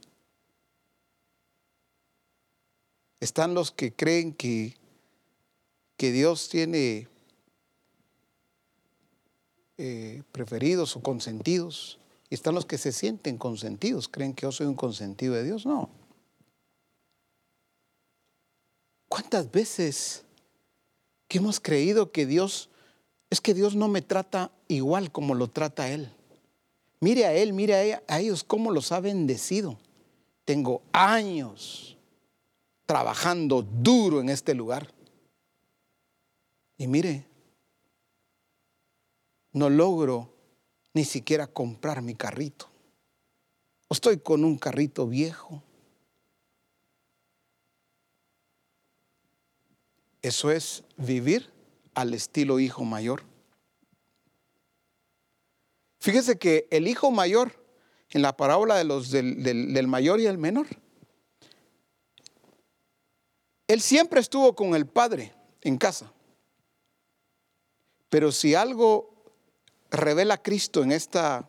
Están los que creen que, que Dios tiene eh, preferidos o consentidos y están los que se sienten consentidos, creen que yo soy un consentido de Dios. No. ¿Cuántas veces que hemos creído que Dios, es que Dios no me trata igual como lo trata Él? Mire a Él, mire a ellos cómo los ha bendecido. Tengo años trabajando duro en este lugar. Y mire, no logro ni siquiera comprar mi carrito. Estoy con un carrito viejo. Eso es vivir al estilo hijo mayor. Fíjese que el hijo mayor, en la parábola de los del, mayor y el menor, él siempre estuvo con el padre en casa. Pero si algo revela Cristo en esta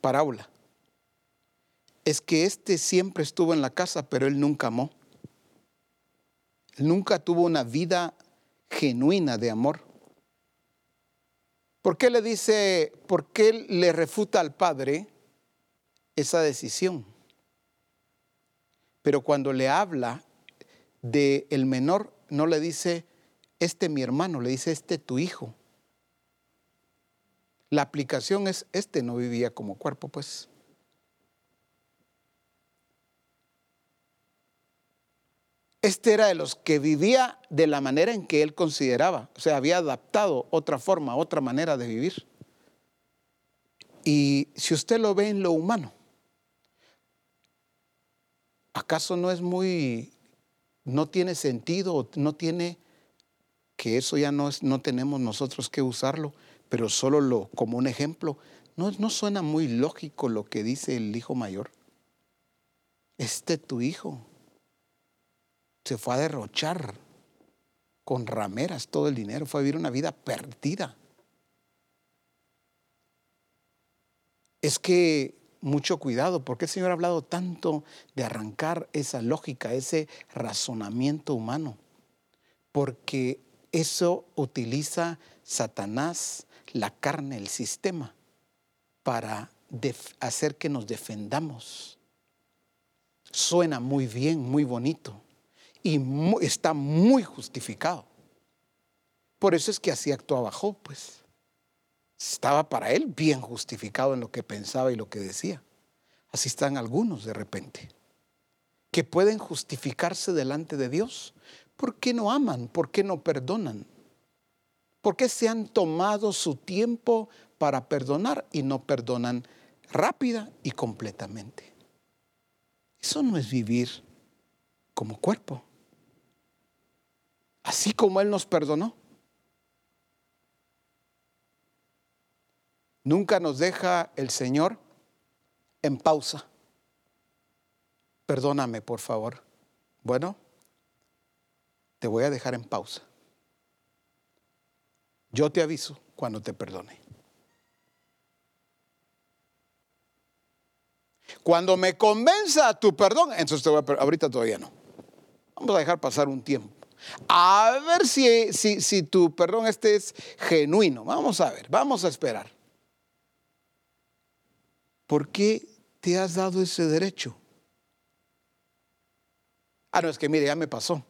parábola es que éste siempre estuvo en la casa, pero él nunca amó. nunca tuvo una vida genuina de amor. ¿Por qué le dice, por qué le refuta al padre esa decisión? Pero cuando le habla de el menor, no le dice, este mi hermano, le dice, este tu hijo. La aplicación es, este no vivía como cuerpo, pues. Este era de los que vivía de la manera en que él consideraba, o sea, había adaptado otra forma, otra manera de vivir. Y si usted lo ve en lo humano, ¿acaso no es muy, no tiene sentido, no tiene, que eso ya no, es, no tenemos nosotros que usarlo? pero solo lo, como un ejemplo, ¿no, ¿no suena muy lógico lo que dice el hijo mayor? Este tu hijo se fue a derrochar con rameras todo el dinero, fue a vivir una vida perdida. Es que mucho cuidado, porque el Señor ha hablado tanto de arrancar esa lógica, ese razonamiento humano, porque eso utiliza Satanás la carne, el sistema, para hacer que nos defendamos. Suena muy bien, muy bonito y está muy justificado. Por eso es que así actuaba Job, pues. Estaba para él bien justificado en lo que pensaba y lo que decía. Así están algunos de repente, que pueden justificarse delante de Dios. ¿Por qué no aman? ¿Por qué no perdonan? ¿Por qué se han tomado su tiempo para perdonar y no perdonan rápida y completamente? Eso no es vivir como cuerpo. Así como Él nos perdonó. Nunca nos deja el Señor en pausa. Perdóname, por favor. Bueno, te voy a dejar en pausa. Yo te aviso cuando te perdone. Cuando me convenza tu perdón, entonces te voy a ahorita todavía no. Vamos a dejar pasar un tiempo. A ver si, si, si tu perdón este es genuino. Vamos a ver, vamos a esperar. ¿Por qué te has dado ese derecho? Ah, no, es que mire, ya me pasó.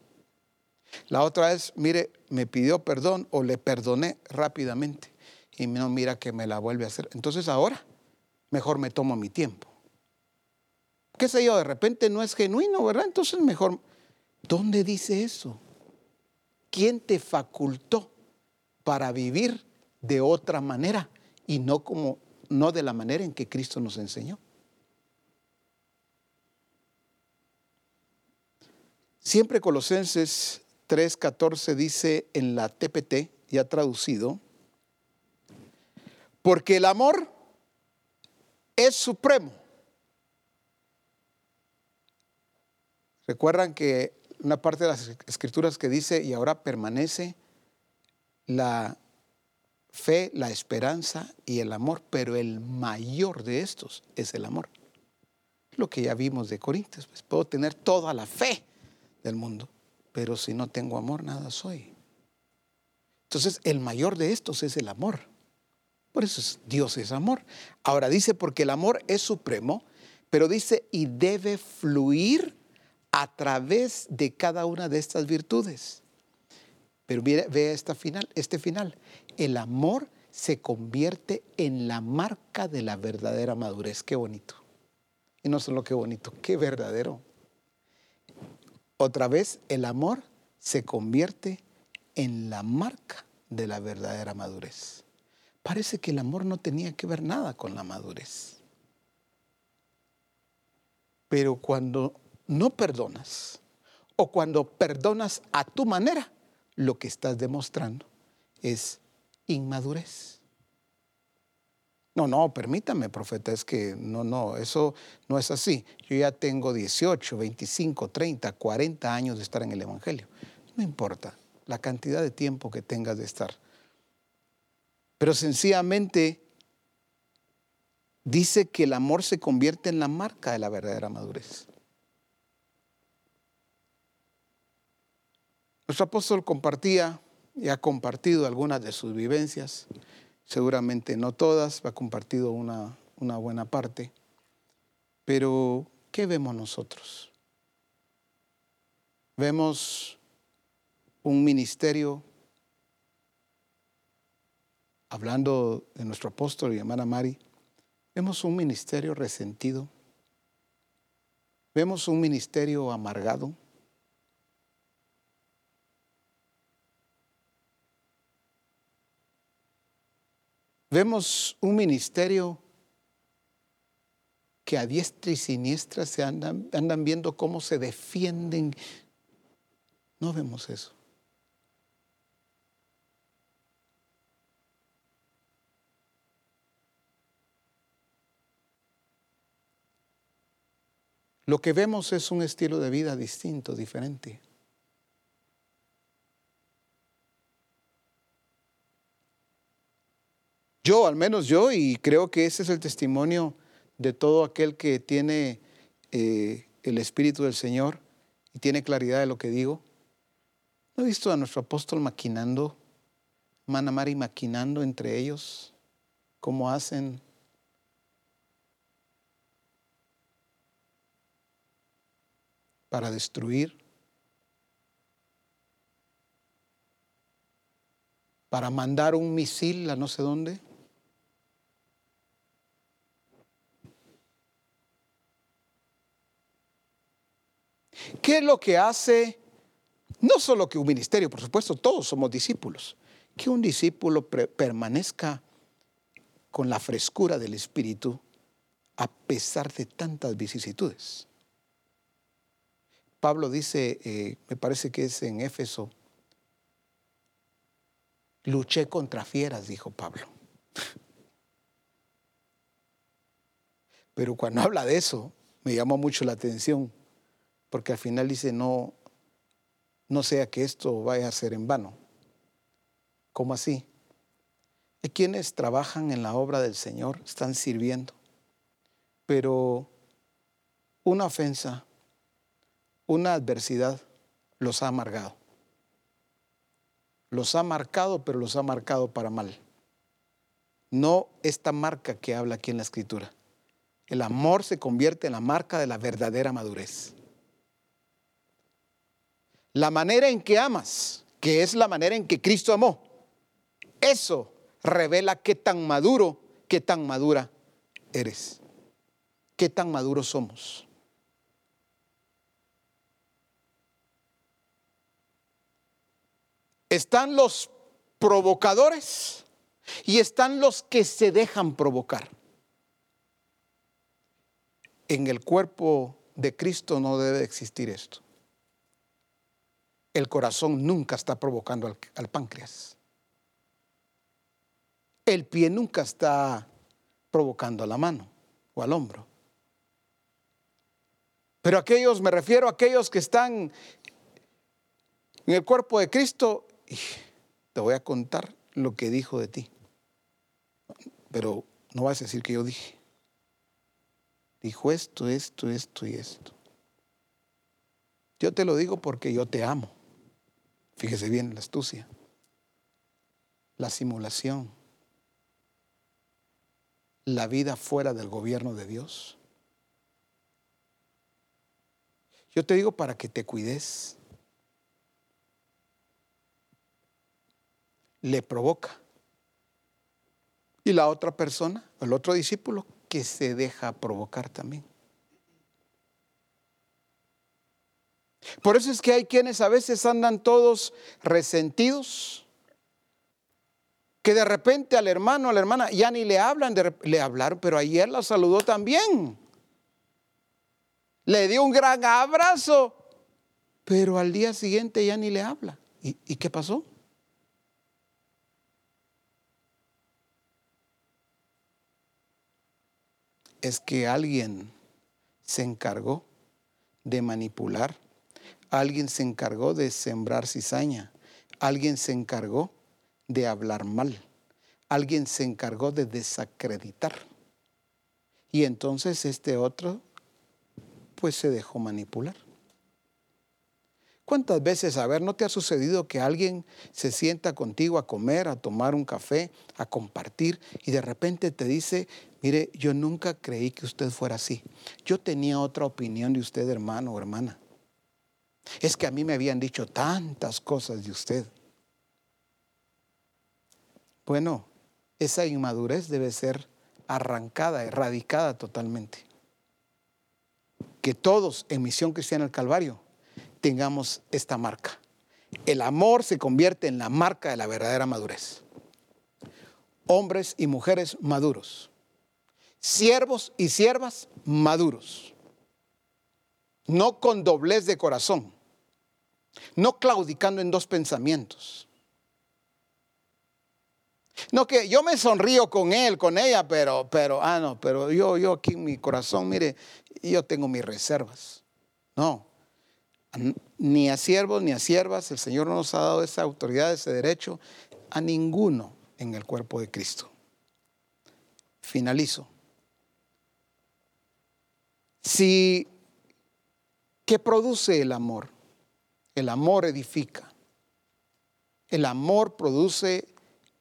La otra es, mire, me pidió perdón o le perdoné rápidamente y no mira que me la vuelve a hacer. Entonces ahora mejor me tomo mi tiempo. ¿Qué sé yo? De repente no es genuino, ¿verdad? Entonces mejor, ¿dónde dice eso? ¿Quién te facultó para vivir de otra manera y no como no de la manera en que Cristo nos enseñó? Siempre Colosenses 3:14 dice en la TPT, ya traducido, porque el amor es supremo. Recuerdan que una parte de las escrituras que dice, y ahora permanece la fe, la esperanza y el amor, pero el mayor de estos es el amor. Lo que ya vimos de Corintios, pues puedo tener toda la fe del mundo, pero si no tengo amor, nada soy. Entonces, el mayor de estos es el amor. Por eso es, Dios es amor. Ahora dice, porque el amor es supremo, pero dice, y debe fluir a través de cada una de estas virtudes. Pero vea esta final, este final. El amor se convierte en la marca de la verdadera madurez. Qué bonito. Y no solo qué bonito, qué verdadero. Otra vez, el amor se convierte en la marca de la verdadera madurez. Parece que el amor no tenía que ver nada con la madurez. Pero cuando no perdonas o cuando perdonas a tu manera, lo que estás demostrando es inmadurez. No, no, permítame, profeta, es que no, no, eso no es así. Yo ya tengo 18, 25, 30, 40 años de estar en el Evangelio. No importa la cantidad de tiempo que tengas de estar. Pero sencillamente dice que el amor se convierte en la marca de la verdadera madurez. Nuestro apóstol compartía y ha compartido algunas de sus vivencias. Seguramente no todas, ha compartido una, buena parte, pero ¿qué vemos nosotros? Vemos un ministerio, hablando de nuestro apóstol y hermana Mari, vemos un ministerio resentido, vemos un ministerio amargado, Vemos un ministerio que a diestra y siniestra se andan, andan viendo cómo se defienden. No vemos eso. Lo que vemos es un estilo de vida distinto, diferente. Yo, al menos yo, y creo que ese es el testimonio de todo aquel que tiene eh, el Espíritu del Señor y tiene claridad de lo que digo. ¿No he visto a nuestro apóstol maquinando, Manamari maquinando entre ellos? ¿Cómo hacen? Para destruir. Para mandar un misil a no sé dónde. ¿Qué es lo que hace? No solo que un ministerio, por supuesto, todos somos discípulos. Que un discípulo permanezca con la frescura del Espíritu a pesar de tantas vicisitudes. Pablo dice, eh, me parece que es en Éfeso, Luché contra fieras, dijo Pablo. Pero cuando habla de eso, me llamó mucho la atención, porque al final dice, no, no sea que esto vaya a ser en vano. ¿Cómo así? Hay quienes trabajan en la obra del Señor, están sirviendo, pero una ofensa, una adversidad los ha amargado. Los ha marcado, pero los ha marcado para mal. No esta marca que habla aquí en la escritura. El amor se convierte en la marca de la verdadera madurez. La manera en que amas, que es la manera en que Cristo amó, eso revela qué tan maduro, qué tan madura eres, qué tan maduros somos. Están los provocadores y están los que se dejan provocar en el cuerpo de Cristo no debe existir esto. El corazón nunca está provocando al, páncreas. El pie nunca está provocando a la mano o al hombro. Pero aquellos, me refiero a aquellos que están en el cuerpo de Cristo, te voy a contar lo que dijo de ti. Pero no vas a decir que yo dije dijo esto, esto, esto y esto. Yo te lo digo porque yo te amo. Fíjese bien la astucia, la simulación, la vida fuera del gobierno de Dios. Yo te digo para que te cuides. Le provoca. Y la otra persona, el otro discípulo, que se deja provocar también. Por eso es que hay quienes a veces andan todos resentidos, que de repente al hermano, a la hermana, ya ni le hablan, le hablaron, pero ayer la saludó también. Le dio un gran abrazo, pero al día siguiente ya ni le habla. ¿Y, y qué pasó? es que alguien se encargó de manipular, alguien se encargó de sembrar cizaña, alguien se encargó de hablar mal, alguien se encargó de desacreditar. Y entonces este otro pues se dejó manipular. ¿Cuántas veces, a ver, no te ha sucedido que alguien se sienta contigo a comer, a tomar un café, a compartir y de repente te dice, mire, yo nunca creí que usted fuera así. Yo tenía otra opinión de usted, hermano o hermana. Es que a mí me habían dicho tantas cosas de usted. Bueno, esa inmadurez debe ser arrancada, erradicada totalmente. Que todos en Misión Cristiana del Calvario tengamos esta marca. El amor se convierte en la marca de la verdadera madurez. Hombres y mujeres maduros. Siervos y siervas maduros. No con doblez de corazón. No claudicando en dos pensamientos. No que yo me sonrío con él, con ella, pero, pero, ah, no, pero yo, yo aquí en mi corazón, mire, yo tengo mis reservas. No, ni a siervos ni a siervas, el Señor no nos ha dado esa autoridad, ese derecho, a ninguno en el cuerpo de Cristo. Finalizo. Si, ¿qué produce el amor? El amor edifica. El amor produce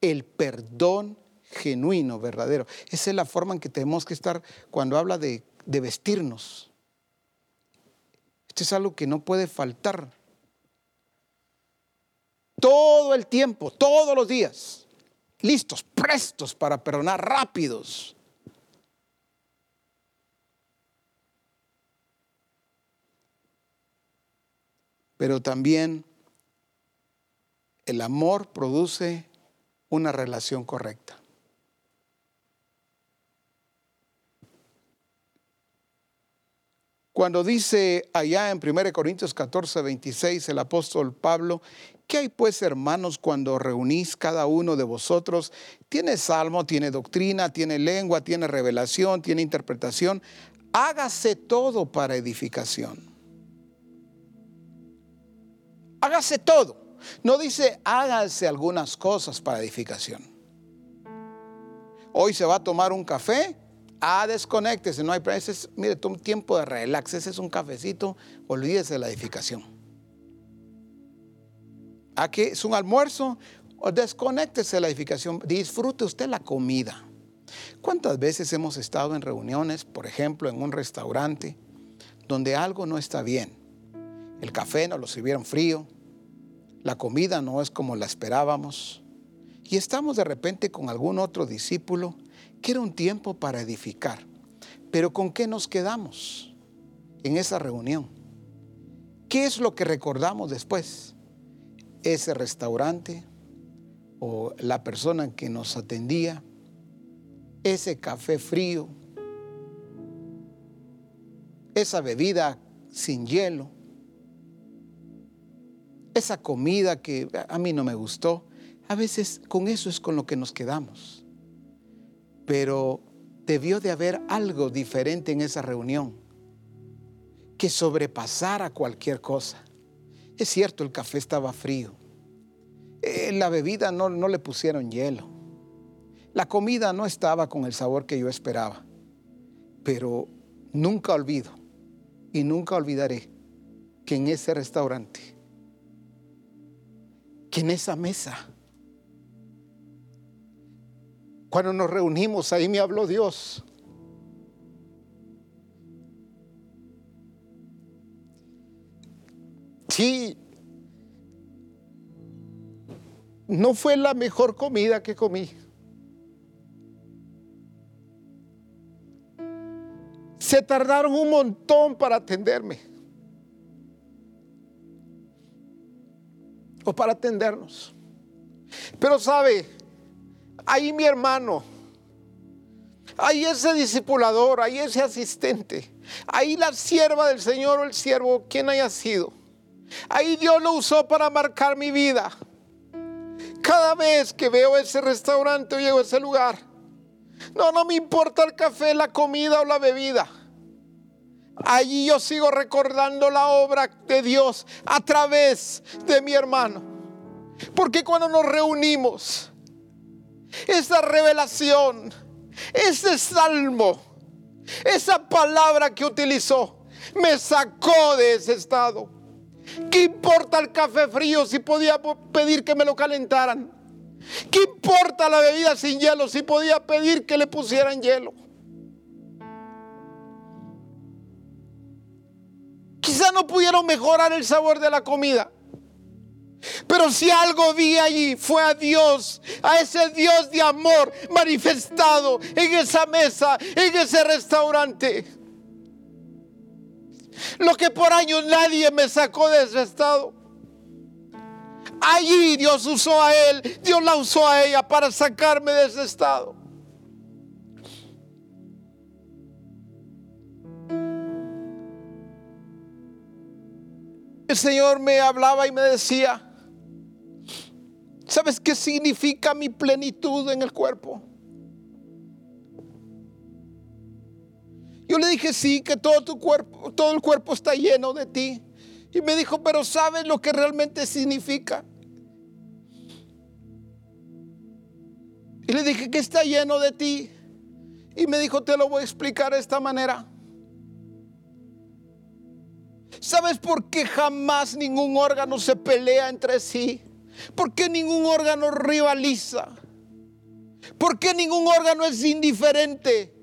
el perdón genuino, verdadero. Esa es la forma en que tenemos que estar cuando habla de, vestirnos. Esto es algo que no puede faltar. Todo el tiempo, todos los días, listos, prestos para perdonar, rápidos. Pero también el amor produce una relación correcta. Cuando dice allá en 1 Corintios 14, 26 el apóstol Pablo, ¿Qué hay pues, hermanos, cuando reunís cada uno de vosotros? Tiene salmo, tiene doctrina, tiene lengua, tiene revelación, tiene interpretación. Hágase todo para edificación. Hágase todo. No dice hágase algunas cosas para edificación. Hoy se va a tomar un café. Ah, desconéctese, no hay Mire, toma un tiempo de relax. Ese es un cafecito. Olvídese de la edificación. Aquí es un almuerzo, desconéctese de la edificación, disfrute usted la comida. ¿Cuántas veces hemos estado en reuniones, por ejemplo, en un restaurante, donde algo no está bien? El café nos lo sirvieron frío, la comida no es como la esperábamos, y estamos de repente con algún otro discípulo que era un tiempo para edificar. Pero ¿con qué nos quedamos en esa reunión? ¿Qué es lo que recordamos después? ese restaurante o la persona que nos atendía, ese café frío, esa bebida sin hielo, esa comida que a mí no me gustó. A veces con eso es con lo que nos quedamos. Pero debió de haber algo diferente en esa reunión que sobrepasara cualquier cosa. Es cierto, el café estaba frío. Eh, la bebida no, no le pusieron hielo. La comida no estaba con el sabor que yo esperaba. Pero nunca olvido y nunca olvidaré que en ese restaurante, en esa mesa, cuando nos reunimos, ahí me habló Dios. Sí, no fue la mejor comida que comí. Se tardaron un montón para atenderme. O para atendernos. Pero sabe, ahí mi hermano, ahí ese discipulador, ahí ese asistente, ahí la sierva del Señor o el siervo, quien haya sido Ahí Dios lo usó para marcar mi vida. Cada vez que veo ese restaurante o llego a ese lugar, no, no me importa el café, la comida o la bebida. Allí yo sigo recordando la obra de Dios a través de mi hermano. Porque cuando nos reunimos, esa revelación, ese salmo, esa palabra que utilizó, me sacó de ese estado. ¿Qué importa el café frío si podía pedir que me lo calentaran? ¿Qué importa la bebida sin hielo si podía pedir que le pusieran hielo? Quizá no pudieron mejorar el sabor de la comida. Pero si algo vi allí fue a Dios, a ese Dios de amor manifestado en esa mesa, en ese restaurante. Lo que por años nadie me sacó de ese estado. Allí Dios usó a él, Dios la usó a ella para sacarme de ese estado. El Señor me hablaba y me decía, ¿sabes qué significa mi plenitud en el cuerpo? Yo le dije, sí, que todo tu cuerpo, todo el cuerpo está lleno de ti. Y me dijo, pero ¿sabes lo que realmente significa? Y le dije, que está lleno de ti. Y me dijo, te lo voy a explicar de esta manera. ¿Sabes por qué jamás ningún órgano se pelea entre sí? ¿Por qué ningún órgano rivaliza? ¿Por qué ningún órgano es indiferente?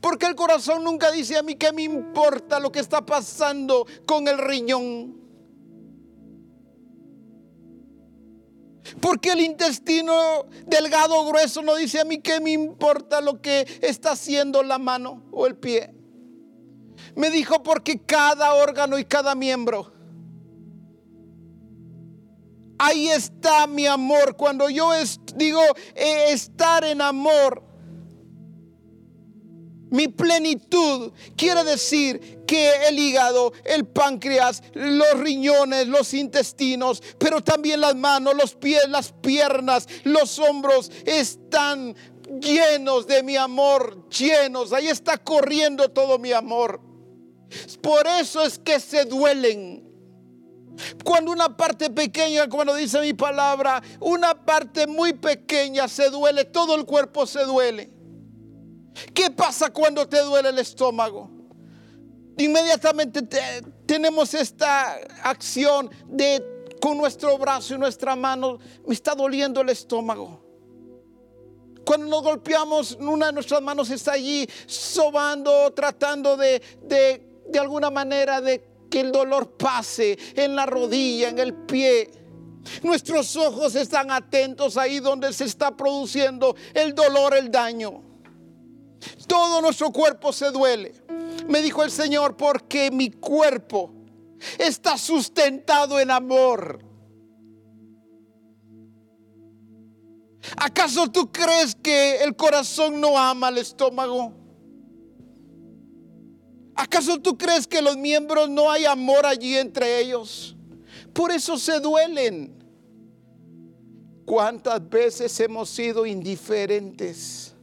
Porque el corazón nunca dice a mí que me importa lo que está pasando con el riñón. Porque el intestino delgado grueso no dice a mí que me importa lo que está haciendo la mano o el pie. Me dijo porque cada órgano y cada miembro. Ahí está mi amor. Cuando yo digo eh, estar en amor, Mi plenitud quiere decir que el hígado, el páncreas, los riñones, los intestinos, pero también las manos, los pies, las piernas, los hombros están llenos de mi amor, llenos. Ahí está corriendo todo mi amor. Por eso es que se duelen. Cuando una parte pequeña, cuando dice mi palabra, una parte muy pequeña se duele, todo el cuerpo se duele. ¿Qué pasa cuando te duele el estómago? Inmediatamente tenemos esta acción de con nuestro brazo y nuestra mano, me está doliendo el estómago. Cuando nos golpeamos, una de nuestras manos está allí sobando, tratando de, de alguna manera de que el dolor pase en la rodilla, en el pie. Nuestros ojos están atentos ahí donde se está produciendo el dolor, el daño. Todo nuestro cuerpo se duele. Me dijo el Señor, porque mi cuerpo está sustentado en amor. ¿Acaso tú crees que el corazón no ama al estómago? ¿Acaso tú crees que los miembros no hay amor allí entre ellos? Por eso se duelen. ¿Cuántas veces hemos sido indiferentes?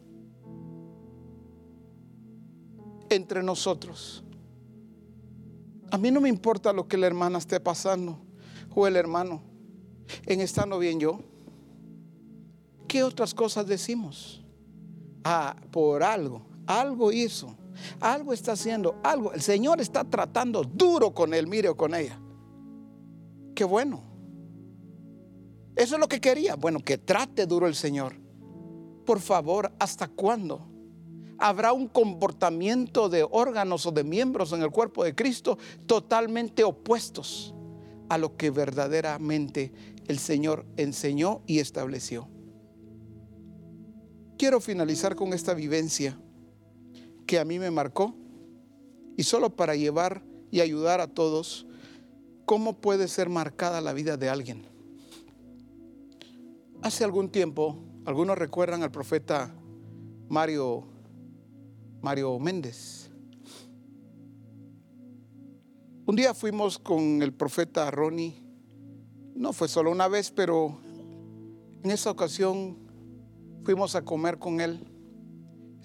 entre nosotros. A mí no me importa lo que la hermana esté pasando o el hermano en estando bien yo. ¿Qué otras cosas decimos? Ah, por algo, algo hizo, algo está haciendo, algo. El Señor está tratando duro con él, mire o con ella. Qué bueno. Eso es lo que quería. Bueno, que trate duro el Señor. Por favor, ¿hasta cuándo? habrá un comportamiento de órganos o de miembros en el cuerpo de Cristo totalmente opuestos a lo que verdaderamente el Señor enseñó y estableció. Quiero finalizar con esta vivencia que a mí me marcó y solo para llevar y ayudar a todos cómo puede ser marcada la vida de alguien. Hace algún tiempo, algunos recuerdan al profeta Mario Mario Méndez. Un día fuimos con el profeta Ronnie, no fue solo una vez, pero en esa ocasión fuimos a comer con él.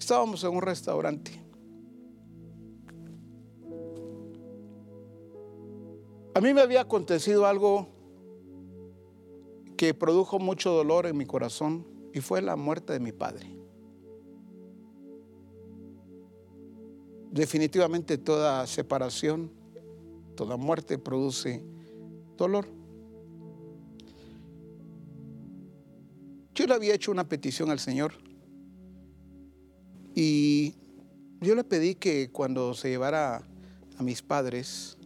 Estábamos en un restaurante. A mí me había acontecido algo que produjo mucho dolor en mi corazón y fue la muerte de mi padre. definitivamente toda separación, toda muerte produce dolor. Yo le había hecho una petición al Señor y yo le pedí que cuando se llevara a mis padres,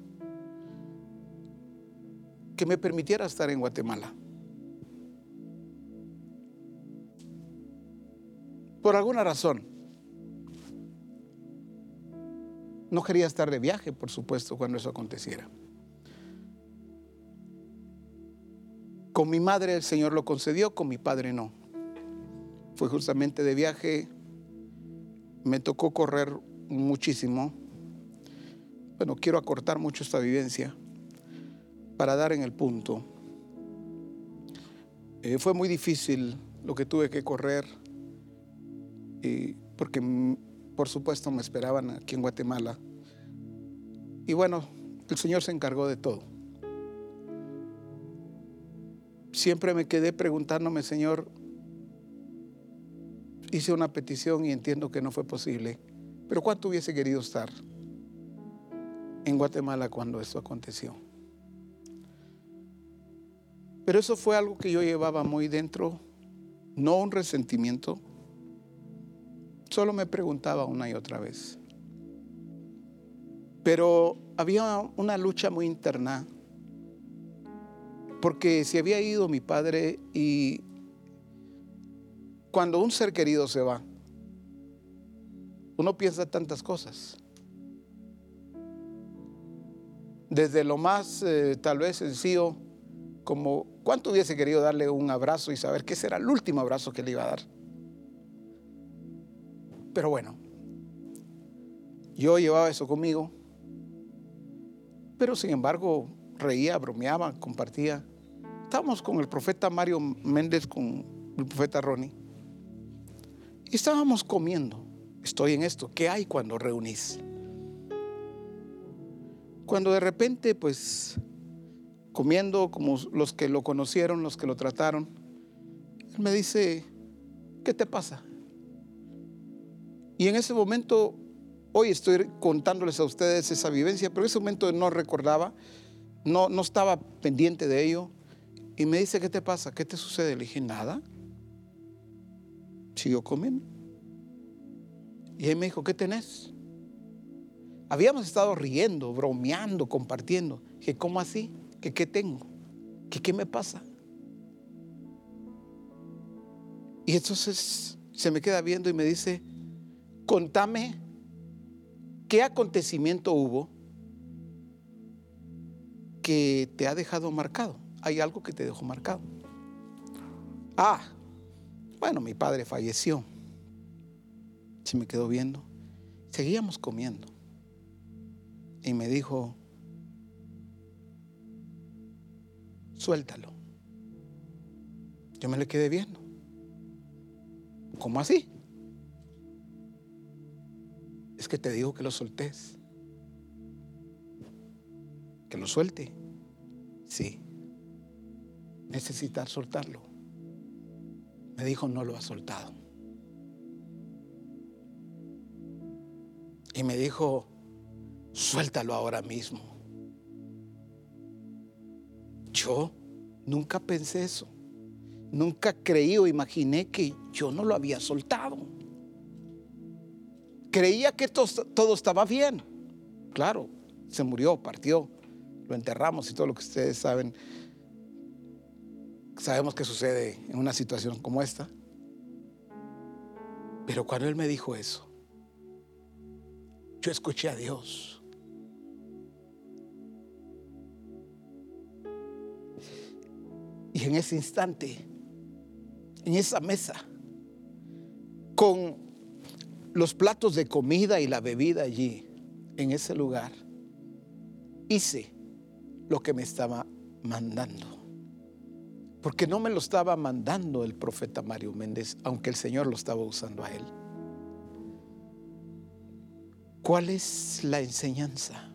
que me permitiera estar en Guatemala. Por alguna razón. No quería estar de viaje, por supuesto, cuando eso aconteciera. Con mi madre el Señor lo concedió, con mi padre no. Fue justamente de viaje, me tocó correr muchísimo. Bueno, quiero acortar mucho esta vivencia para dar en el punto. Eh, fue muy difícil lo que tuve que correr, porque por supuesto me esperaban aquí en Guatemala. Y bueno, el Señor se encargó de todo. Siempre me quedé preguntándome, Señor, hice una petición y entiendo que no fue posible, pero ¿cuánto hubiese querido estar en Guatemala cuando esto aconteció? Pero eso fue algo que yo llevaba muy dentro, no un resentimiento, Solo me preguntaba una y otra vez. Pero había una lucha muy interna, porque si había ido mi padre y cuando un ser querido se va, uno piensa tantas cosas. Desde lo más eh, tal vez sencillo, como cuánto hubiese querido darle un abrazo y saber que ese era el último abrazo que le iba a dar. Pero bueno, Yo llevaba eso conmigo, pero sin embargo reía, bromeaba, compartía. Estábamos con el profeta Mario Méndez, con el profeta Ronnie, estábamos comiendo. Estoy en esto. ¿Qué hay cuando reunís? Cuando de repente, pues, comiendo como los que lo conocieron, los que lo trataron, él me dice, ¿qué te pasa? Y en ese momento, hoy estoy contándoles a ustedes esa vivencia, pero en ese momento no recordaba, no, no estaba pendiente de ello. Y me dice, ¿qué te pasa? ¿Qué te sucede? Le dije, nada. Siguió comiendo. Y él me dijo, ¿qué tenés? Habíamos estado riendo, bromeando, compartiendo. Dije, ¿cómo así? ¿Que qué tengo? ¿Que qué me pasa? Y entonces se me queda viendo y me dice, contame qué acontecimiento hubo que te ha dejado marcado. Hay algo que te dejó marcado. Ah, bueno, mi padre falleció. Se me quedó viendo. Seguíamos comiendo. Y me dijo, suéltalo. Yo me le quedé viendo. ¿Cómo así? Es que te digo que lo soltés. Que lo suelte. Sí. Necesitas soltarlo. Me dijo, no lo ha soltado. Y me dijo, suéltalo ahora mismo. Yo nunca pensé eso. Nunca creí o imaginé que yo no lo había soltado. Creía que todo, estaba bien. Claro, se murió, partió, lo enterramos y todo lo que ustedes saben. Sabemos que sucede en una situación como esta. Pero cuando él me dijo eso, yo escuché a Dios. Y en ese instante, en esa mesa, con los platos de comida y la bebida allí, en ese lugar, hice lo que me estaba mandando. Porque no me lo estaba mandando el profeta Mario Méndez, aunque el Señor lo estaba usando a él. ¿Cuál es la enseñanza?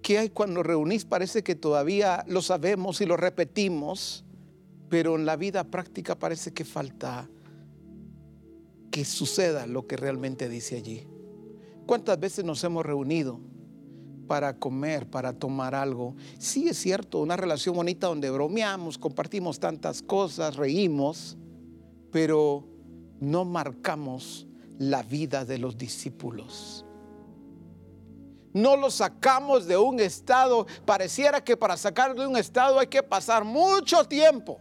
¿Qué hay cuando reunís? Parece que todavía lo sabemos y lo repetimos, pero en la vida práctica parece que falta que suceda lo que realmente dice allí. ¿Cuántas veces nos hemos reunido para comer, para tomar algo? Sí es cierto, una relación bonita donde bromeamos, compartimos tantas cosas, reímos, pero no marcamos la vida de los discípulos. No lo sacamos de un estado. Pareciera que para sacarlo de un estado hay que pasar mucho tiempo.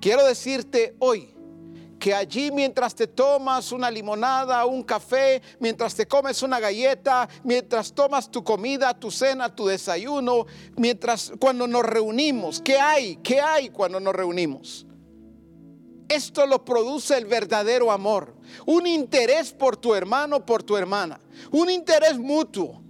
Quiero decirte hoy que allí mientras te tomas una limonada, un café, mientras te comes una galleta, mientras tomas tu comida, tu cena, tu desayuno, mientras cuando nos reunimos, ¿qué hay? ¿Qué hay cuando nos reunimos? Esto lo produce el verdadero amor. Un interés por tu hermano, por tu hermana. Un interés mutuo.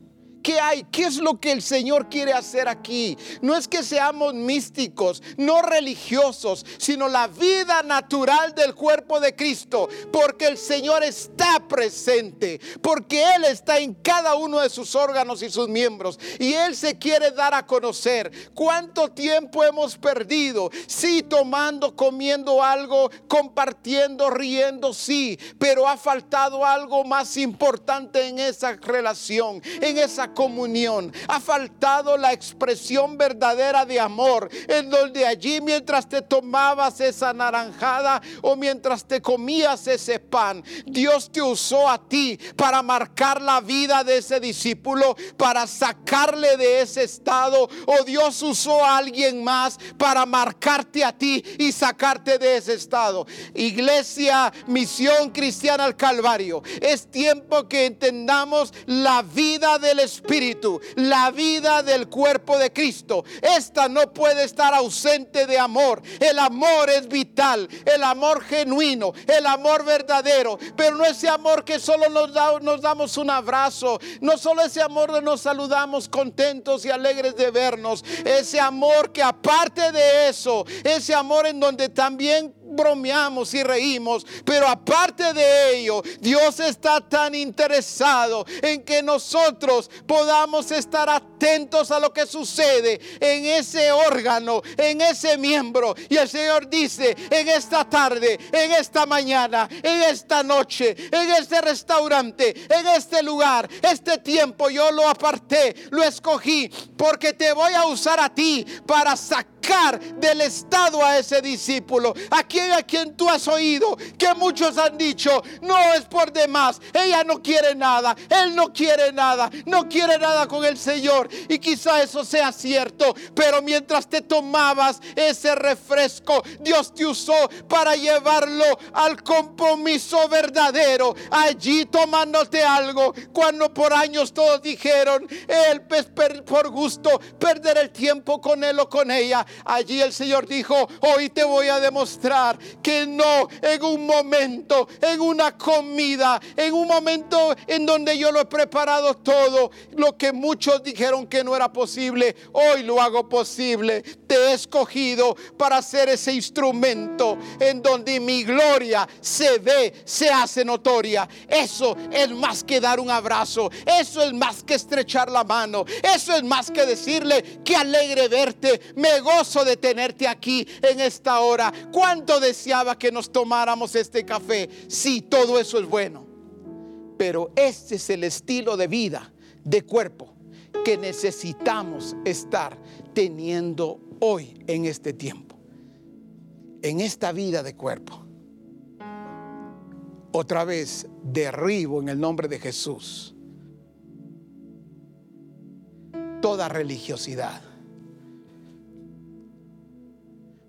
¿Qué hay? ¿Qué es lo que el Señor quiere hacer aquí? No es que seamos místicos, no religiosos, sino la vida natural del cuerpo de Cristo, porque el Señor está presente, porque Él está en cada uno de sus órganos y sus miembros, y Él se quiere dar a conocer. ¿Cuánto tiempo hemos perdido? Sí, tomando, comiendo algo, compartiendo, riendo, sí, pero ha faltado algo más importante en esa relación, en esa comunión. Ha faltado la expresión verdadera de amor, en donde allí mientras te tomabas esa naranjada o mientras te comías ese pan, Dios te usó a ti para marcar la vida de ese discípulo, para sacarle de ese estado, o Dios usó a alguien más para marcarte a ti y sacarte de ese estado. Iglesia, misión cristiana al Calvario. Es tiempo que entendamos la vida del Espíritu espíritu, la vida del cuerpo de Cristo. Esta no puede estar ausente de amor. El amor es vital, el amor genuino, el amor verdadero, pero no ese amor que solo nos, nos damos un abrazo, no solo ese amor de nos saludamos contentos y alegres de vernos, ese amor que aparte de eso, ese amor en donde también bromeamos y reímos, pero aparte de ello, Dios está tan interesado en que nosotros podamos estar atentos a lo que sucede en ese órgano, en ese miembro. Y el Señor dice, en esta tarde, en esta mañana, en esta noche, en este restaurante, en este lugar, este tiempo, yo lo aparté, lo escogí, porque te voy a usar a ti para sacar del estado a ese discípulo, a quien a quien tú has oído que muchos han dicho, no es por demás, ella no quiere nada, él no quiere nada, no quiere nada con el Señor y quizá eso sea cierto, pero mientras te tomabas ese refresco, Dios te usó para llevarlo al compromiso verdadero, allí tomándote algo, cuando por años todos dijeron, él pues, por gusto perder el tiempo con él o con ella, Allí el Señor dijo, hoy te voy a demostrar que no en un momento, en una comida, en un momento en donde yo lo he preparado todo, lo que muchos dijeron que no era posible, hoy lo hago posible. He escogido para ser ese instrumento en donde mi gloria se ve, se hace notoria. Eso es más que dar un abrazo, eso es más que estrechar la mano, eso es más que decirle que alegre verte, me gozo de tenerte aquí en esta hora. ¿Cuánto deseaba que nos tomáramos este café? Sí, todo eso es bueno. Pero este es el estilo de vida, de cuerpo, que necesitamos estar teniendo hoy en este tiempo. En esta vida de cuerpo. Otra vez derribo en el nombre de Jesús toda religiosidad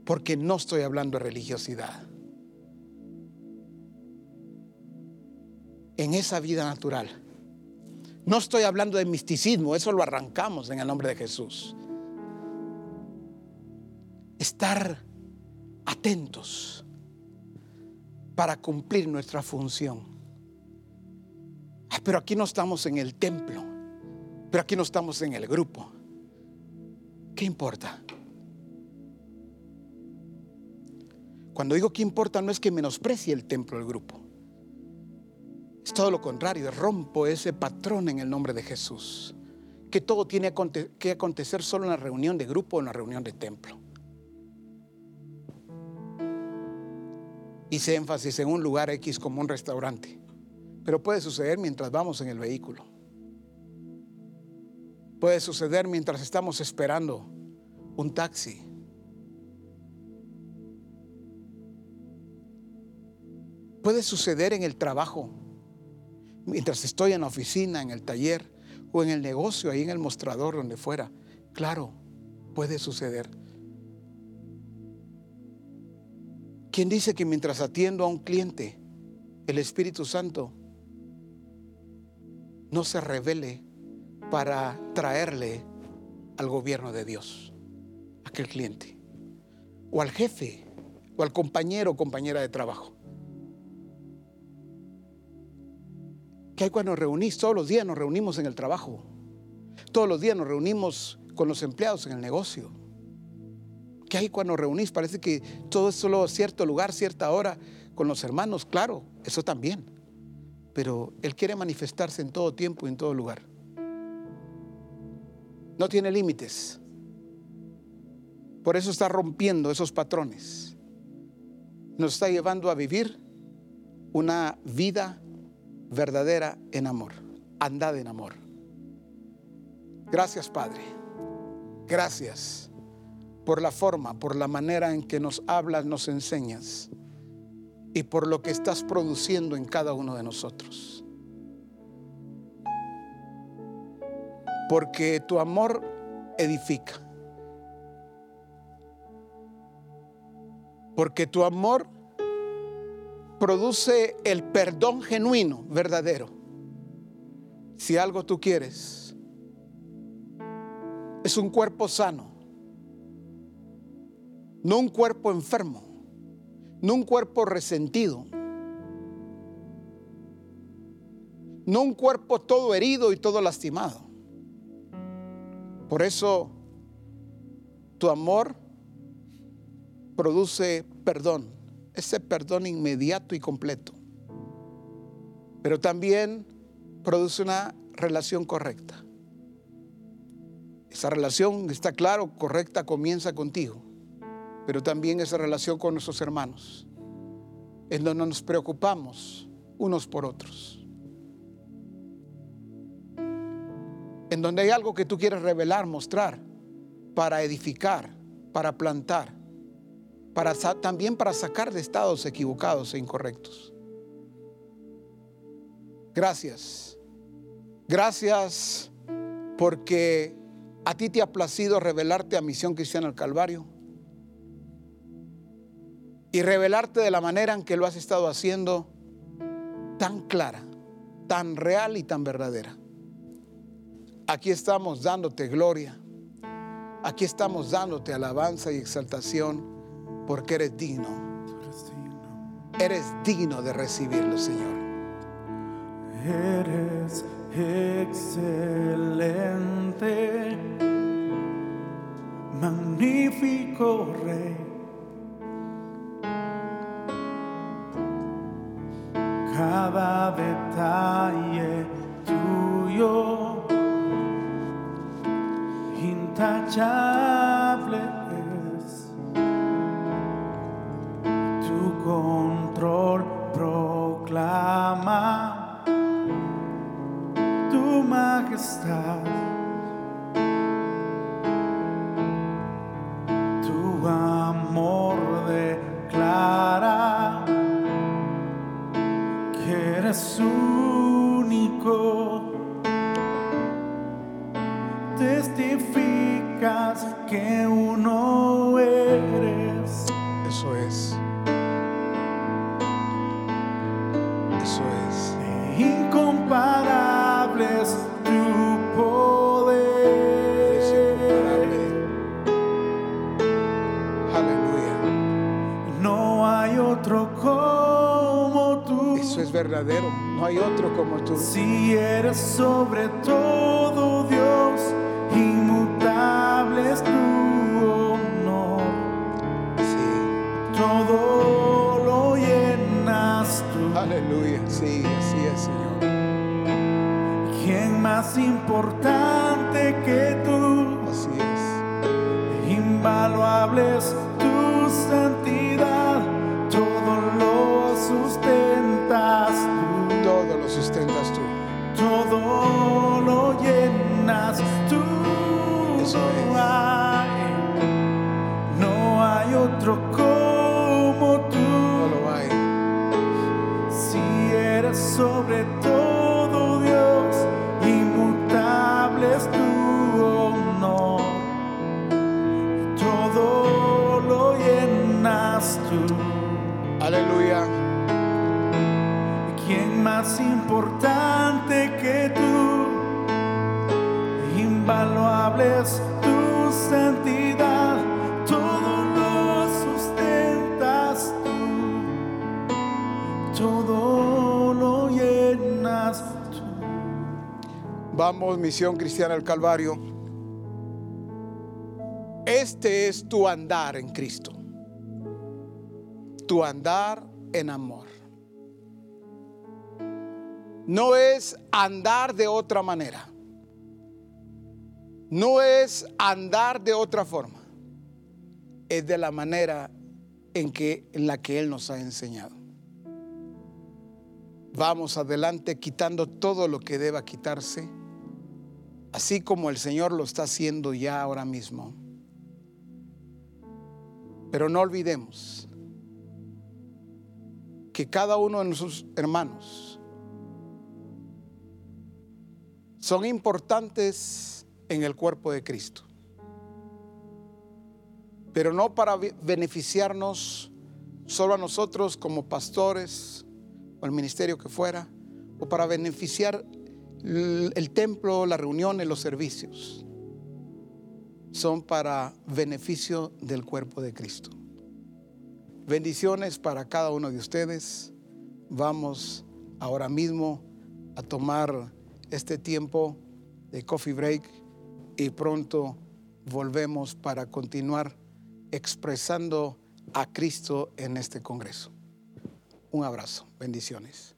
porque no estoy hablando de religiosidad. En esa vida natural. No estoy hablando de misticismo, eso lo arrancamos en el nombre de Jesús. Estar atentos para cumplir nuestra función. pero aquí no estamos en el templo, pero aquí no estamos en el grupo. ¿Qué importa? Cuando digo que importa no es que menosprecie el templo del grupo. Es todo lo contrario, rompo ese patrón en el nombre de Jesús. Que todo tiene que acontecer solo en la reunión de grupo o en la reunión de templo. Hice énfasis en un lugar X como un restaurante. Pero puede suceder mientras vamos en el vehículo. Puede suceder mientras estamos esperando un taxi. Puede suceder en el trabajo, mientras estoy en la oficina, en el taller o en el negocio, ahí en el mostrador, donde fuera. Claro, puede suceder. ¿Quién dice que mientras atiendo a un cliente, el Espíritu Santo no se revele para traerle al gobierno de Dios, aquel cliente, o al jefe, o al compañero o compañera de trabajo? que hay cuando nos reunís, todos los días nos reunimos en el trabajo, todos los días nos reunimos con los empleados en el negocio. ¿Qué hay cuando reunís? Parece que todo es solo cierto lugar, cierta hora, con los hermanos, claro, eso también. Pero Él quiere manifestarse en todo tiempo y en todo lugar. No tiene límites. Por eso está rompiendo esos patrones. Nos está llevando a vivir una vida verdadera en amor. Andad en amor. Gracias, Padre. Gracias por la forma, por la manera en que nos hablas, nos enseñas y por lo que estás produciendo en cada uno de nosotros. Porque tu amor edifica. Porque tu amor produce el perdón genuino, verdadero. Si algo tú quieres, es un cuerpo sano, no un cuerpo enfermo, no un cuerpo resentido, no un cuerpo todo herido y todo lastimado. Por eso tu amor produce perdón, ese perdón inmediato y completo. Pero también produce una relación correcta. Esa relación, está claro, correcta, comienza contigo, pero también esa relación con nuestros hermanos, en donde nos preocupamos unos por otros. En donde hay algo que tú quieres revelar, mostrar, para edificar, para plantar, para, también para sacar de estados equivocados e incorrectos. Gracias. Gracias porque ¿A ti te ha placido revelarte a Misión Cristiana al Calvario? Y revelarte de la manera en que lo has estado haciendo tan clara, tan real y tan verdadera. Aquí estamos dándote gloria. Aquí estamos dándote alabanza y exaltación porque eres digno. Eres digno de recibirlo, Señor. Eres excelente, magnífico Rey. Cada detalle tuyo, intachable es tu control proclama majestad. Tu amor eres único. Testificas que uno verdadero. No hay otro como tú. Si eres sobre todo Dios, inmutable es tu honor. Sí. Todo lo llenas tú. Aleluya. Sí, así es, Señor. ¿Quién más importante importante que tú? Invaluable es tu santidad, todo lo sustentas tú, todo lo llenas tú. Vamos, Misión Cristiana al Calvario. Este es tu andar en Cristo. Tu andar en amor. No es andar de otra manera. No es andar de otra forma. Es de la manera en que en la que él nos ha enseñado. Vamos adelante quitando todo lo que deba quitarse, así como el Señor lo está haciendo ya ahora mismo. Pero no olvidemos que cada uno de nuestros hermanos son importantes en el cuerpo de Cristo. Pero no para be- beneficiarnos solo a nosotros como pastores o el ministerio que fuera, o para beneficiar el templo, las reuniones, los servicios. son para beneficio del cuerpo de Cristo. Bendiciones para cada uno de ustedes. Vamos ahora mismo a tomar este tiempo de coffee break y pronto volvemos para continuar expresando a Cristo en este Congreso. Un abrazo, bendiciones.